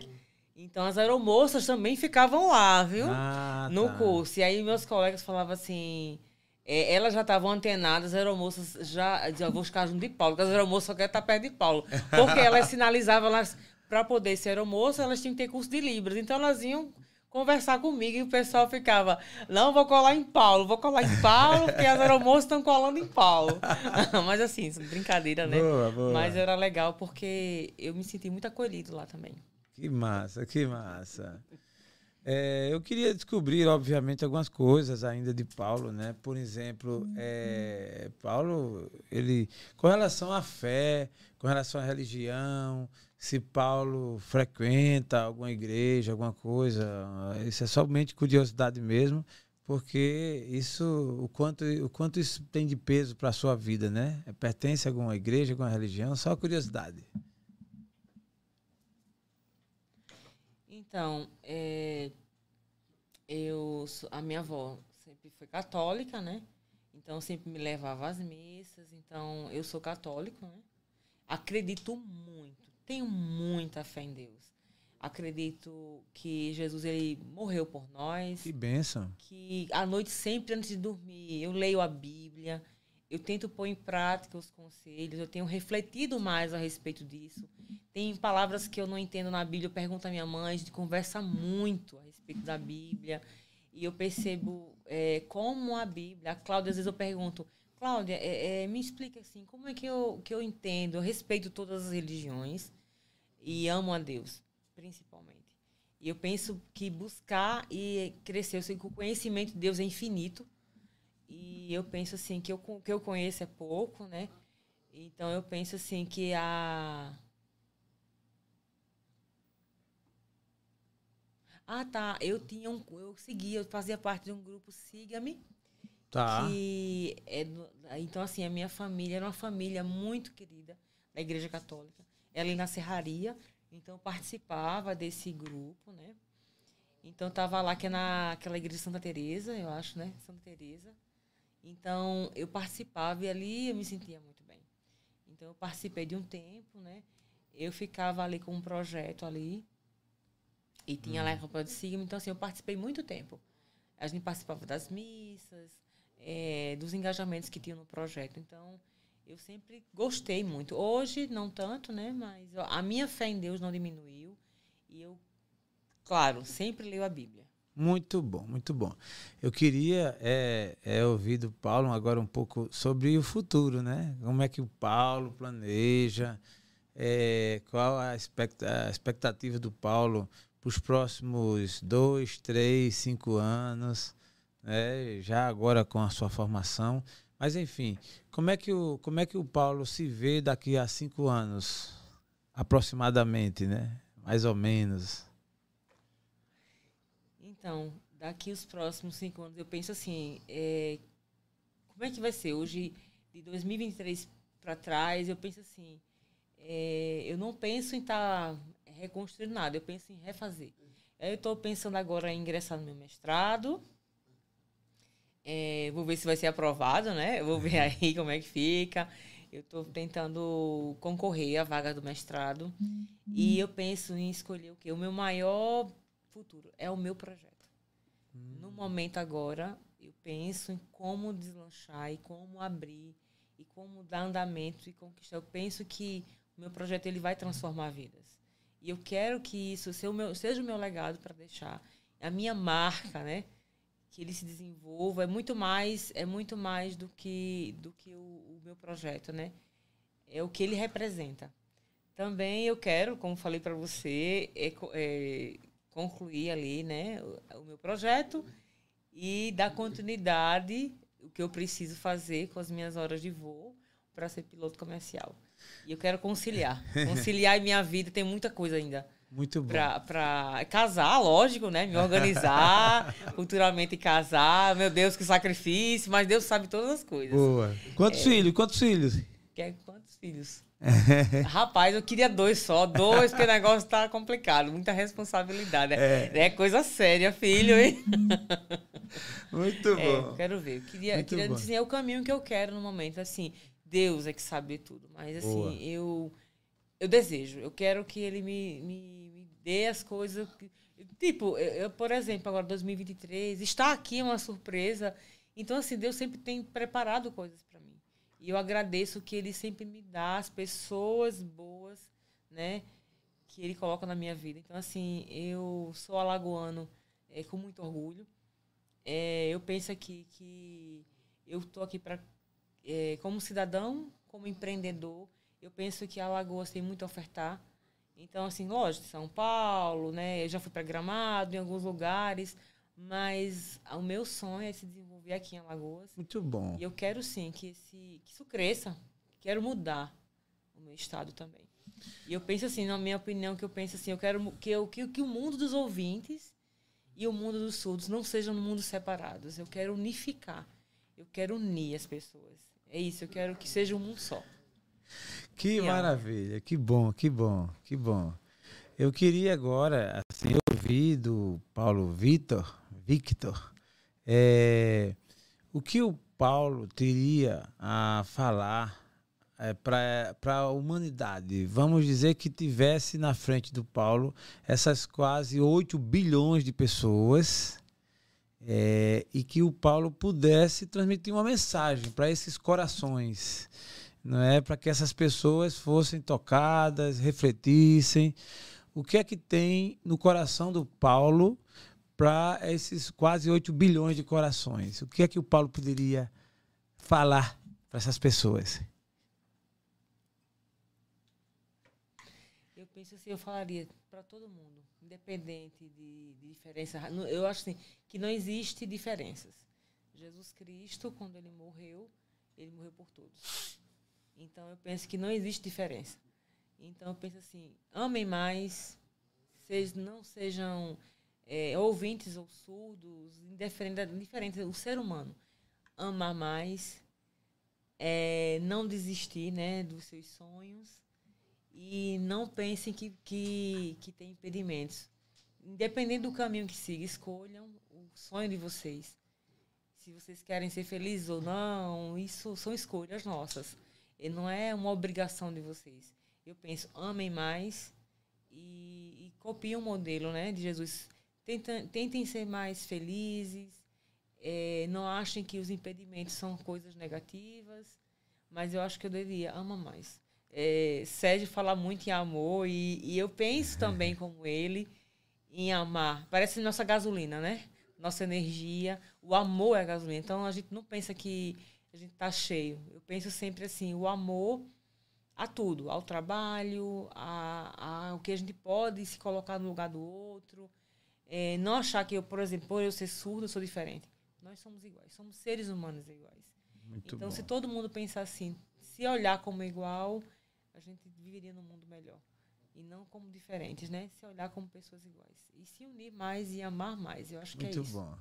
Então as aeromoças também ficavam lá, viu? Ah, no tá. curso. E aí meus colegas falavam assim. É, elas já estavam antenadas, as aeromoças já. Eu vou ficar junto de Paulo, porque as aeromoças só querem estar perto de Paulo. Porque elas sinalizavam, elas, para poder ser aeromoça, elas tinham que ter curso de Libras. Então elas iam conversar comigo e o pessoal ficava: Não, vou colar em Paulo, vou colar em Paulo, porque as aeromoças estão colando em Paulo. Mas assim, brincadeira, né? Boa, boa. Mas era legal porque eu me senti muito acolhido lá também. Que massa, que massa. É, eu queria descobrir, obviamente, algumas coisas ainda de Paulo, né? Por exemplo, é, Paulo, ele, com relação à fé, com relação à religião, se Paulo frequenta alguma igreja, alguma coisa, isso é somente curiosidade mesmo, porque isso, o quanto, o quanto isso tem de peso para a sua vida, né? Pertence a alguma igreja, alguma religião, só curiosidade. Então, é, eu, a minha avó sempre foi católica, né? Então, sempre me levava às missas. Então, eu sou católico, né? Acredito muito, tenho muita fé em Deus. Acredito que Jesus ele morreu por nós. Que bênção. Que à noite, sempre antes de dormir, eu leio a Bíblia. Eu tento pôr em prática os conselhos. Eu tenho refletido mais a respeito disso. Tem palavras que eu não entendo na Bíblia, eu pergunto à minha mãe, a gente conversa muito a respeito da Bíblia. E eu percebo é, como a Bíblia. A Cláudia, às vezes eu pergunto, Cláudia, é, é, me explica assim, como é que eu, que eu entendo? Eu respeito todas as religiões e amo a Deus, principalmente. E eu penso que buscar e crescer, eu sei que o conhecimento de Deus é infinito. E eu penso assim, que o que eu conheço é pouco, né? Então eu penso assim que a Ah, tá. Eu tinha um. Eu seguia, eu fazia parte de um grupo Siga-me. Tá. Que é, então, assim, a minha família era uma família muito querida da Igreja Católica. Ela na Serraria, então eu participava desse grupo, né? Então estava lá que é naquela igreja de Santa Teresa, eu acho, né? Santa Teresa. Então eu participava e ali eu me sentia muito bem. Então eu participei de um tempo, né? Eu ficava ali com um projeto ali e tinha hum. lá a campanha de Sigma, então assim, eu participei muito tempo. A gente participava das missas, é, dos engajamentos que tinha no projeto. Então, eu sempre gostei muito. Hoje, não tanto, né? Mas a minha fé em Deus não diminuiu. E eu, claro, sempre leio a Bíblia. Muito bom, muito bom. Eu queria é, é, ouvir do Paulo agora um pouco sobre o futuro, né? Como é que o Paulo planeja, é, qual a expectativa do Paulo para os próximos dois, três, cinco anos, né? já agora com a sua formação. Mas enfim, como é que o, como é que o Paulo se vê daqui a cinco anos, aproximadamente, né? Mais ou menos. Então, daqui os próximos cinco anos, eu penso assim, é, como é que vai ser? Hoje, de 2023 para trás, eu penso assim, é, eu não penso em estar tá reconstruindo nada, eu penso em refazer. Eu estou pensando agora em ingressar no meu mestrado. É, vou ver se vai ser aprovado, né? Eu vou ver aí como é que fica. Eu estou tentando concorrer à vaga do mestrado. Uhum. E eu penso em escolher o quê? O meu maior futuro é o meu projeto. Uhum. No momento agora, eu penso em como deslanchar e como abrir e como dar andamento e conquistar. Eu penso que o meu projeto ele vai transformar vidas. E eu quero que isso seja o meu, seja o meu legado para deixar a minha marca, né? que ele se desenvolva é muito mais é muito mais do que do que o, o, meu projeto né é o que ele representa também eu quero como falei para você é, é, concluir ali né o, o, meu projeto e dar continuidade o que eu preciso fazer com as minhas horas de voo para ser piloto comercial e eu quero conciliar conciliar minha vida tem muita coisa ainda muito bom. Pra, pra casar, lógico, né? Me organizar, culturalmente casar. Meu Deus, que sacrifício. Mas Deus sabe todas as coisas. Boa. Quantos é... filhos? Quantos filhos? Quer quantos filhos? Rapaz, eu queria dois só. Dois, porque o negócio tá complicado. Muita responsabilidade. É, é coisa séria, filho, hein? Muito é, bom. quero ver. Eu queria, Muito queria dizer, é o caminho que eu quero no momento. Assim, Deus é que sabe tudo. Mas, assim, Boa. eu eu desejo. Eu quero que ele me, me, me dê as coisas. Que, tipo, eu, eu, por exemplo, agora 2023, está aqui é uma surpresa. Então, assim, Deus sempre tem preparado coisas. E eu agradeço que ele sempre me dá as pessoas boas, né? Que ele coloca na minha vida. Então, assim, eu sou alagoano é, com muito orgulho. É, eu penso aqui que eu estou aqui para, é, como cidadão, como empreendedor, eu penso que Alagoas tem muito a ofertar. Então, assim, lógico, São Paulo, né? Eu já fui para Gramado, em alguns lugares, mas o meu sonho é se desenvolver aqui em Alagoas. Muito bom. E eu quero sim que, esse, que isso cresça. Quero mudar o meu estado também. E eu penso assim, na minha opinião, que eu penso assim, eu quero que, eu, que, que o mundo dos ouvintes e o mundo dos surdos não sejam mundos separados. Eu quero unificar. Eu quero unir as pessoas. É isso, eu quero que seja um mundo só. Que maravilha, que bom, que bom, que bom. Eu queria agora, assim, ouvir do Paulo Vitor, Victor, é, o que o Paulo teria a falar é, para a humanidade. Vamos dizer que tivesse na frente do Paulo essas quase 8 bilhões de pessoas é, e que o Paulo pudesse transmitir uma mensagem para esses corações não é para que essas pessoas fossem tocadas, refletissem. O que é que tem no coração do Paulo para esses quase 8 bilhões de corações? O que é que o Paulo poderia falar para essas pessoas? Eu penso assim, eu falaria para todo mundo, independente de, de diferença. Eu acho assim, que não existe diferenças. Jesus Cristo, quando ele morreu, ele morreu por todos. Então eu penso que não existe diferença. Então eu penso assim, amem mais, vocês não sejam é, ouvintes ou surdos, indiferente, o ser humano. Amar mais, é, não desistir né, dos seus sonhos e não pensem que, que, que tem impedimentos. Independente do caminho que siga, escolham o sonho de vocês. Se vocês querem ser felizes ou não, isso são escolhas nossas. E não é uma obrigação de vocês. Eu penso, amem mais e, e copiem o modelo né, de Jesus. Tentem, tentem ser mais felizes. É, não achem que os impedimentos são coisas negativas. Mas eu acho que eu deveria amar mais. É, Sérgio fala muito em amor e, e eu penso também como ele em amar. Parece nossa gasolina, né? Nossa energia. O amor é a gasolina. Então a gente não pensa que a gente está cheio. Eu penso sempre assim, o amor a tudo, ao trabalho, a, a o que a gente pode se colocar no lugar do outro. É, não achar que eu, por exemplo, por eu ser surdo, eu sou diferente. Nós somos iguais, somos seres humanos iguais. Muito então, bom. se todo mundo pensar assim, se olhar como igual, a gente viveria num mundo melhor. E não como diferentes, né? Se olhar como pessoas iguais. E se unir mais e amar mais. Eu acho que Muito é isso. Muito bom.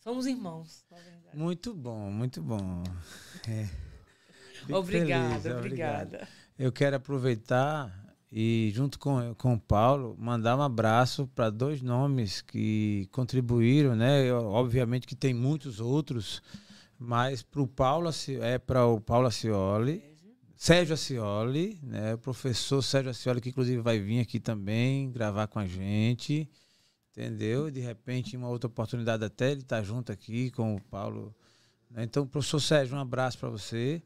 Somos irmãos, na verdade. Muito bom, muito bom. É. obrigada, feliz, obrigada. eu quero aproveitar e, junto com, com o Paulo, mandar um abraço para dois nomes que contribuíram, né? Eu, obviamente que tem muitos outros, mas para o Paulo é para o Paulo Acioli, Sérgio Acioli, né? O professor Sérgio Acioli, que inclusive vai vir aqui também gravar com a gente, entendeu? De repente, uma outra oportunidade até ele estar tá junto aqui com o Paulo. Né? Então, professor Sérgio, um abraço para você.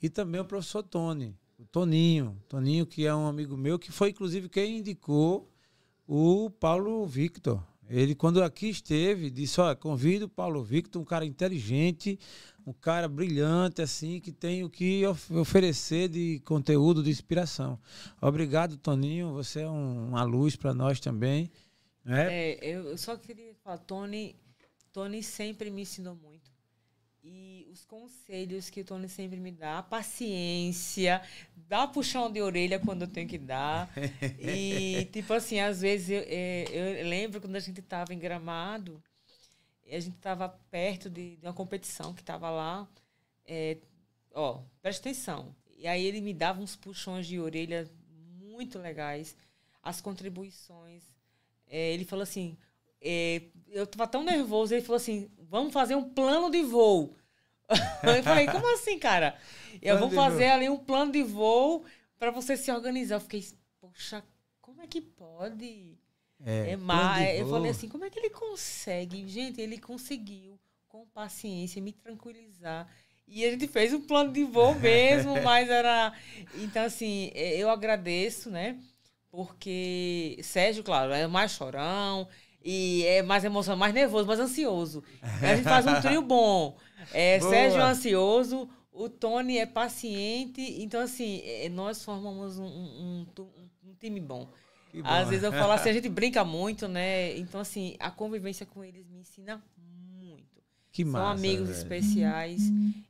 E também o professor Tony, o Toninho. Toninho, que é um amigo meu, que foi inclusive quem indicou o Paulo Victor. Ele, quando aqui esteve, disse: Olha, convido o Paulo Victor, um cara inteligente, um cara brilhante, assim, que tem o que of oferecer de conteúdo, de inspiração. Obrigado, Toninho. Você é um, uma luz para nós também. Né? É, eu só queria falar, Tony, Tony sempre me ensinou muito. E os conselhos que o Tony sempre me dá, a paciência, dá puxão de orelha quando eu tenho que dar. e, tipo assim, às vezes eu, é, eu lembro quando a gente estava em Gramado, a gente estava perto de, de, uma competição que estava lá. É, ó, presta atenção. E aí ele me dava uns puxões de orelha muito legais. As contribuições. É, ele falou assim: é, eu estava tão nervoso, ele falou assim: vamos fazer um plano de voo. eu falei, como assim, cara? Eu vou fazer ali um plano de voo para você se organizar. Eu fiquei, poxa, como é que pode? É, é. Eu falei assim, como é que ele consegue? Gente, ele conseguiu, com paciência, me tranquilizar. E a gente fez um plano de voo mesmo, mas era. Então, assim, é, eu agradeço, né? Porque Sérgio, claro, é mais chorão e é mais emocionado, mais nervoso, mais ansioso. A gente faz um trio bom. É, Sérgio é ansioso, o Tony é paciente. Então, assim, é, nós formamos um, um, um, um time bom. Às vezes eu falo assim, a gente brinca muito, né? Então, assim, a convivência com eles me ensina muito. Que massa, São amigos velho. especiais.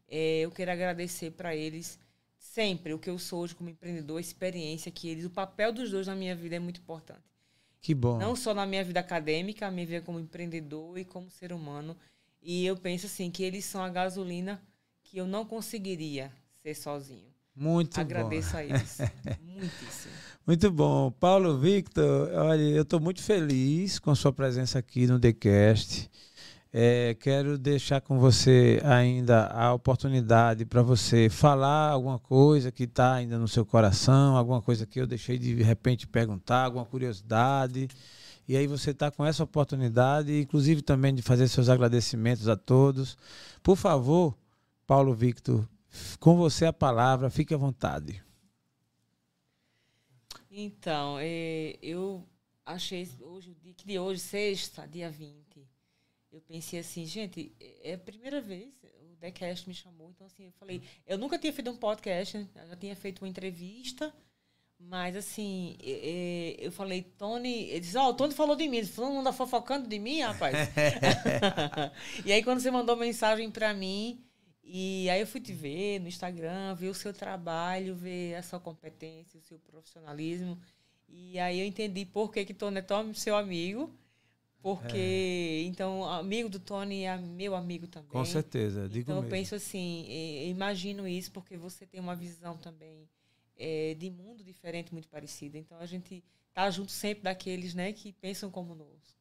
É, eu quero agradecer para eles sempre o que eu sou hoje como empreendedor, a experiência que eles, o papel dos dois na minha vida é muito importante. Que bom. Não só na minha vida acadêmica, a minha vida como empreendedor e como ser humano. E eu penso assim que eles são a gasolina que eu não conseguiria ser sozinho. Muito Agradeço bom. a eles. Muitíssimo. Muito bom. Paulo Victor, olha, eu estou muito feliz com a sua presença aqui no TheCast. É, quero deixar com você ainda a oportunidade para você falar alguma coisa que está ainda no seu coração, alguma coisa que eu deixei de, de repente perguntar, alguma curiosidade. E aí você está com essa oportunidade, inclusive também de fazer seus agradecimentos a todos. Por favor, Paulo Victor, com você a palavra, fique à vontade. Então, é, eu achei hoje, que de hoje, sexta, dia 20, eu pensei assim, gente, é a primeira vez, o Decast me chamou, então assim, eu falei, eu nunca tinha feito um podcast, né? já tinha feito uma entrevista, mas assim, eu falei, Tony, ele disse, ó, oh, o Tony falou de mim, ele falou, não anda fofocando de mim, rapaz. e aí quando você mandou mensagem para mim, e aí eu fui te ver no Instagram, ver o seu trabalho, ver a sua competência, o seu profissionalismo. E aí eu entendi por que, que Tony é tão seu amigo. Porque, é. então, amigo do Tony é meu amigo também. Com certeza, digo Então, mesmo. eu penso assim, imagino isso porque você tem uma visão também é, de mundo diferente, muito parecida. Então, a gente tá junto sempre daqueles, né, que pensam como nós.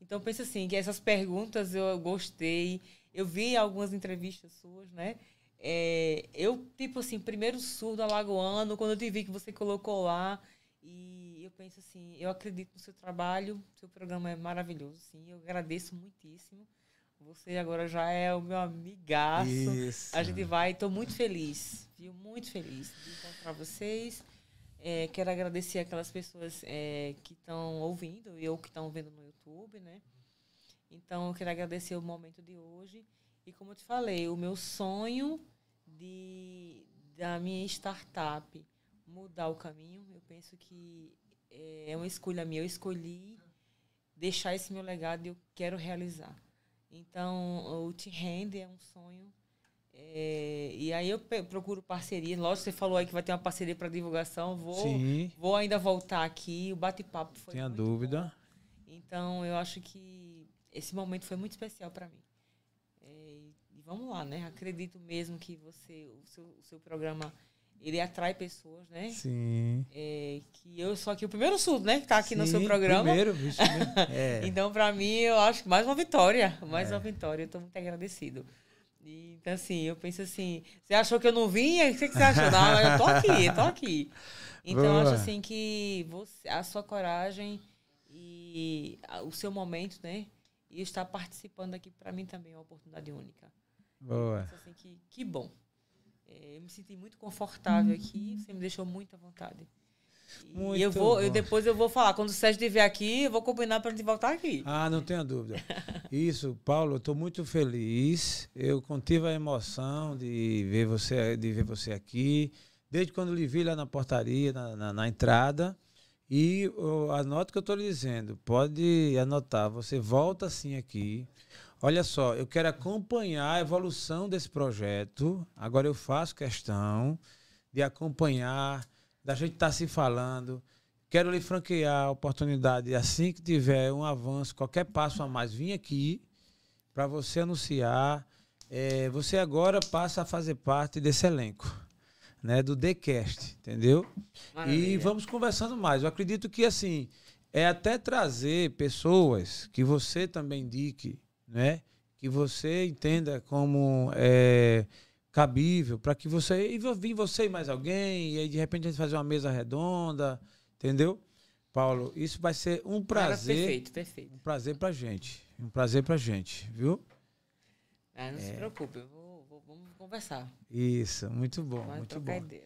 Então, penso assim, que essas perguntas eu gostei. Eu vi algumas entrevistas suas, né? É, eu, tipo assim, primeiro surdo alagoano, quando eu te vi que você colocou lá, e eu penso assim, eu acredito no seu trabalho, seu programa é maravilhoso, sim, eu agradeço muitíssimo. Você agora já é o meu amigaço. Isso. A gente vai, estou muito feliz, viu? Muito feliz de encontrar vocês. É, quero agradecer aquelas pessoas é, que estão ouvindo e ou que estão vendo no YouTube, né? Então, eu quero agradecer o momento de hoje. E como eu te falei, o meu sonho de, da minha startup mudar o caminho, eu penso que é, uma escolha minha. Eu escolhi deixar esse meu legado e eu quero realizar. Então, o Te Rende é um sonho. É, e aí eu procuro parceria. Lógico, você falou aí que vai ter uma parceria para divulgação. Vou, Sim. vou ainda voltar aqui. O bate-papo foi. Tenha dúvida. Bom. Então, eu acho que esse momento foi muito especial para mim. É, e vamos lá, né? Acredito mesmo que você, o seu, o seu programa ele atrai pessoas, né? Sim. É, que eu sou aqui o primeiro surdo, né? Que tá aqui Sim, no seu programa. Primeiro, bicho. É. então, para mim, eu acho que mais uma vitória. Mais é. uma vitória. Eu tô muito agradecido. E, então, assim, eu penso assim, você achou que eu não vinha? O que, você achou? Não, eu tô aqui, eu tô aqui. Então, Boa. eu acho assim que você, a sua coragem e o seu momento, né? E estar participando aqui, para mim também é uma oportunidade única. Boa. Assim, que, que bom. É, eu me senti muito confortável aqui, você me deixou muito à vontade. Muito e eu vou, eu, depois eu vou falar. Quando o Sérgio estiver aqui, eu vou combinar para a gente voltar aqui. Ah, não tenha dúvida. Isso, Paulo, eu estou muito feliz. Eu contive a emoção de ver você, de ver você aqui. Desde quando lhe vi lá na portaria, na, na, na entrada. E oh, anote o que eu estou lhe dizendo. Pode anotar. Você volta assim aqui. Olha só, eu quero acompanhar a evolução desse projeto. Agora eu faço questão de acompanhar, da gente estar tá se falando. Quero lhe franquear a oportunidade, assim que tiver um avanço, qualquer passo a mais, vim aqui para você anunciar. É, você agora passa a fazer parte desse elenco, né, do TheCast, entendeu? Maravilha. E vamos conversando mais. Eu acredito que assim é até trazer pessoas que você também indique né? Que você entenda como é, cabível, para que você. E vir você e mais alguém, e aí de repente a gente fazer uma mesa redonda, entendeu? Paulo, isso vai ser um prazer. perfeito, perfeito. Um prazer pra gente. Um prazer pra gente, viu? Ah, não é. se preocupe, vou, vou, vamos conversar. Isso, muito bom, Vamos muito bom. Ideia.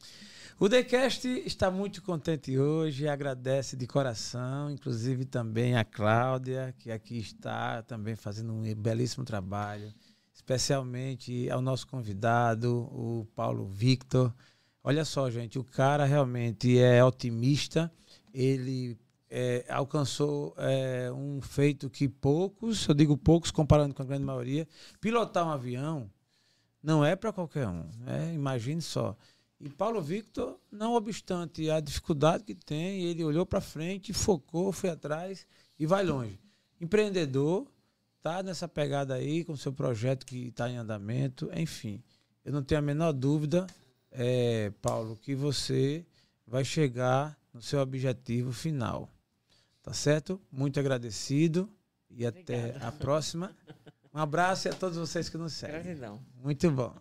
O TheCast está muito contente hoje, agradece de coração, inclusive também a Cláudia, que aqui está também fazendo um belíssimo trabalho, especialmente ao nosso convidado, o Paulo Victor. Olha só, gente, o cara realmente é otimista, ele é, alcançou é, um feito que poucos, eu digo poucos comparando com a grande maioria, pilotar um avião não é para qualquer um, né? imagine só. E Paulo Victor, não obstante a dificuldade que tem, ele olhou para frente, focou, foi atrás e vai longe. Empreendedor, tá nessa pegada aí com seu projeto que está em andamento, enfim. Eu não tenho a menor dúvida, é, Paulo, que você vai chegar no seu objetivo final. Tá certo? Muito agradecido e até a próxima. Um abraço a todos vocês que nos seguem. Gratidão. Muito bom.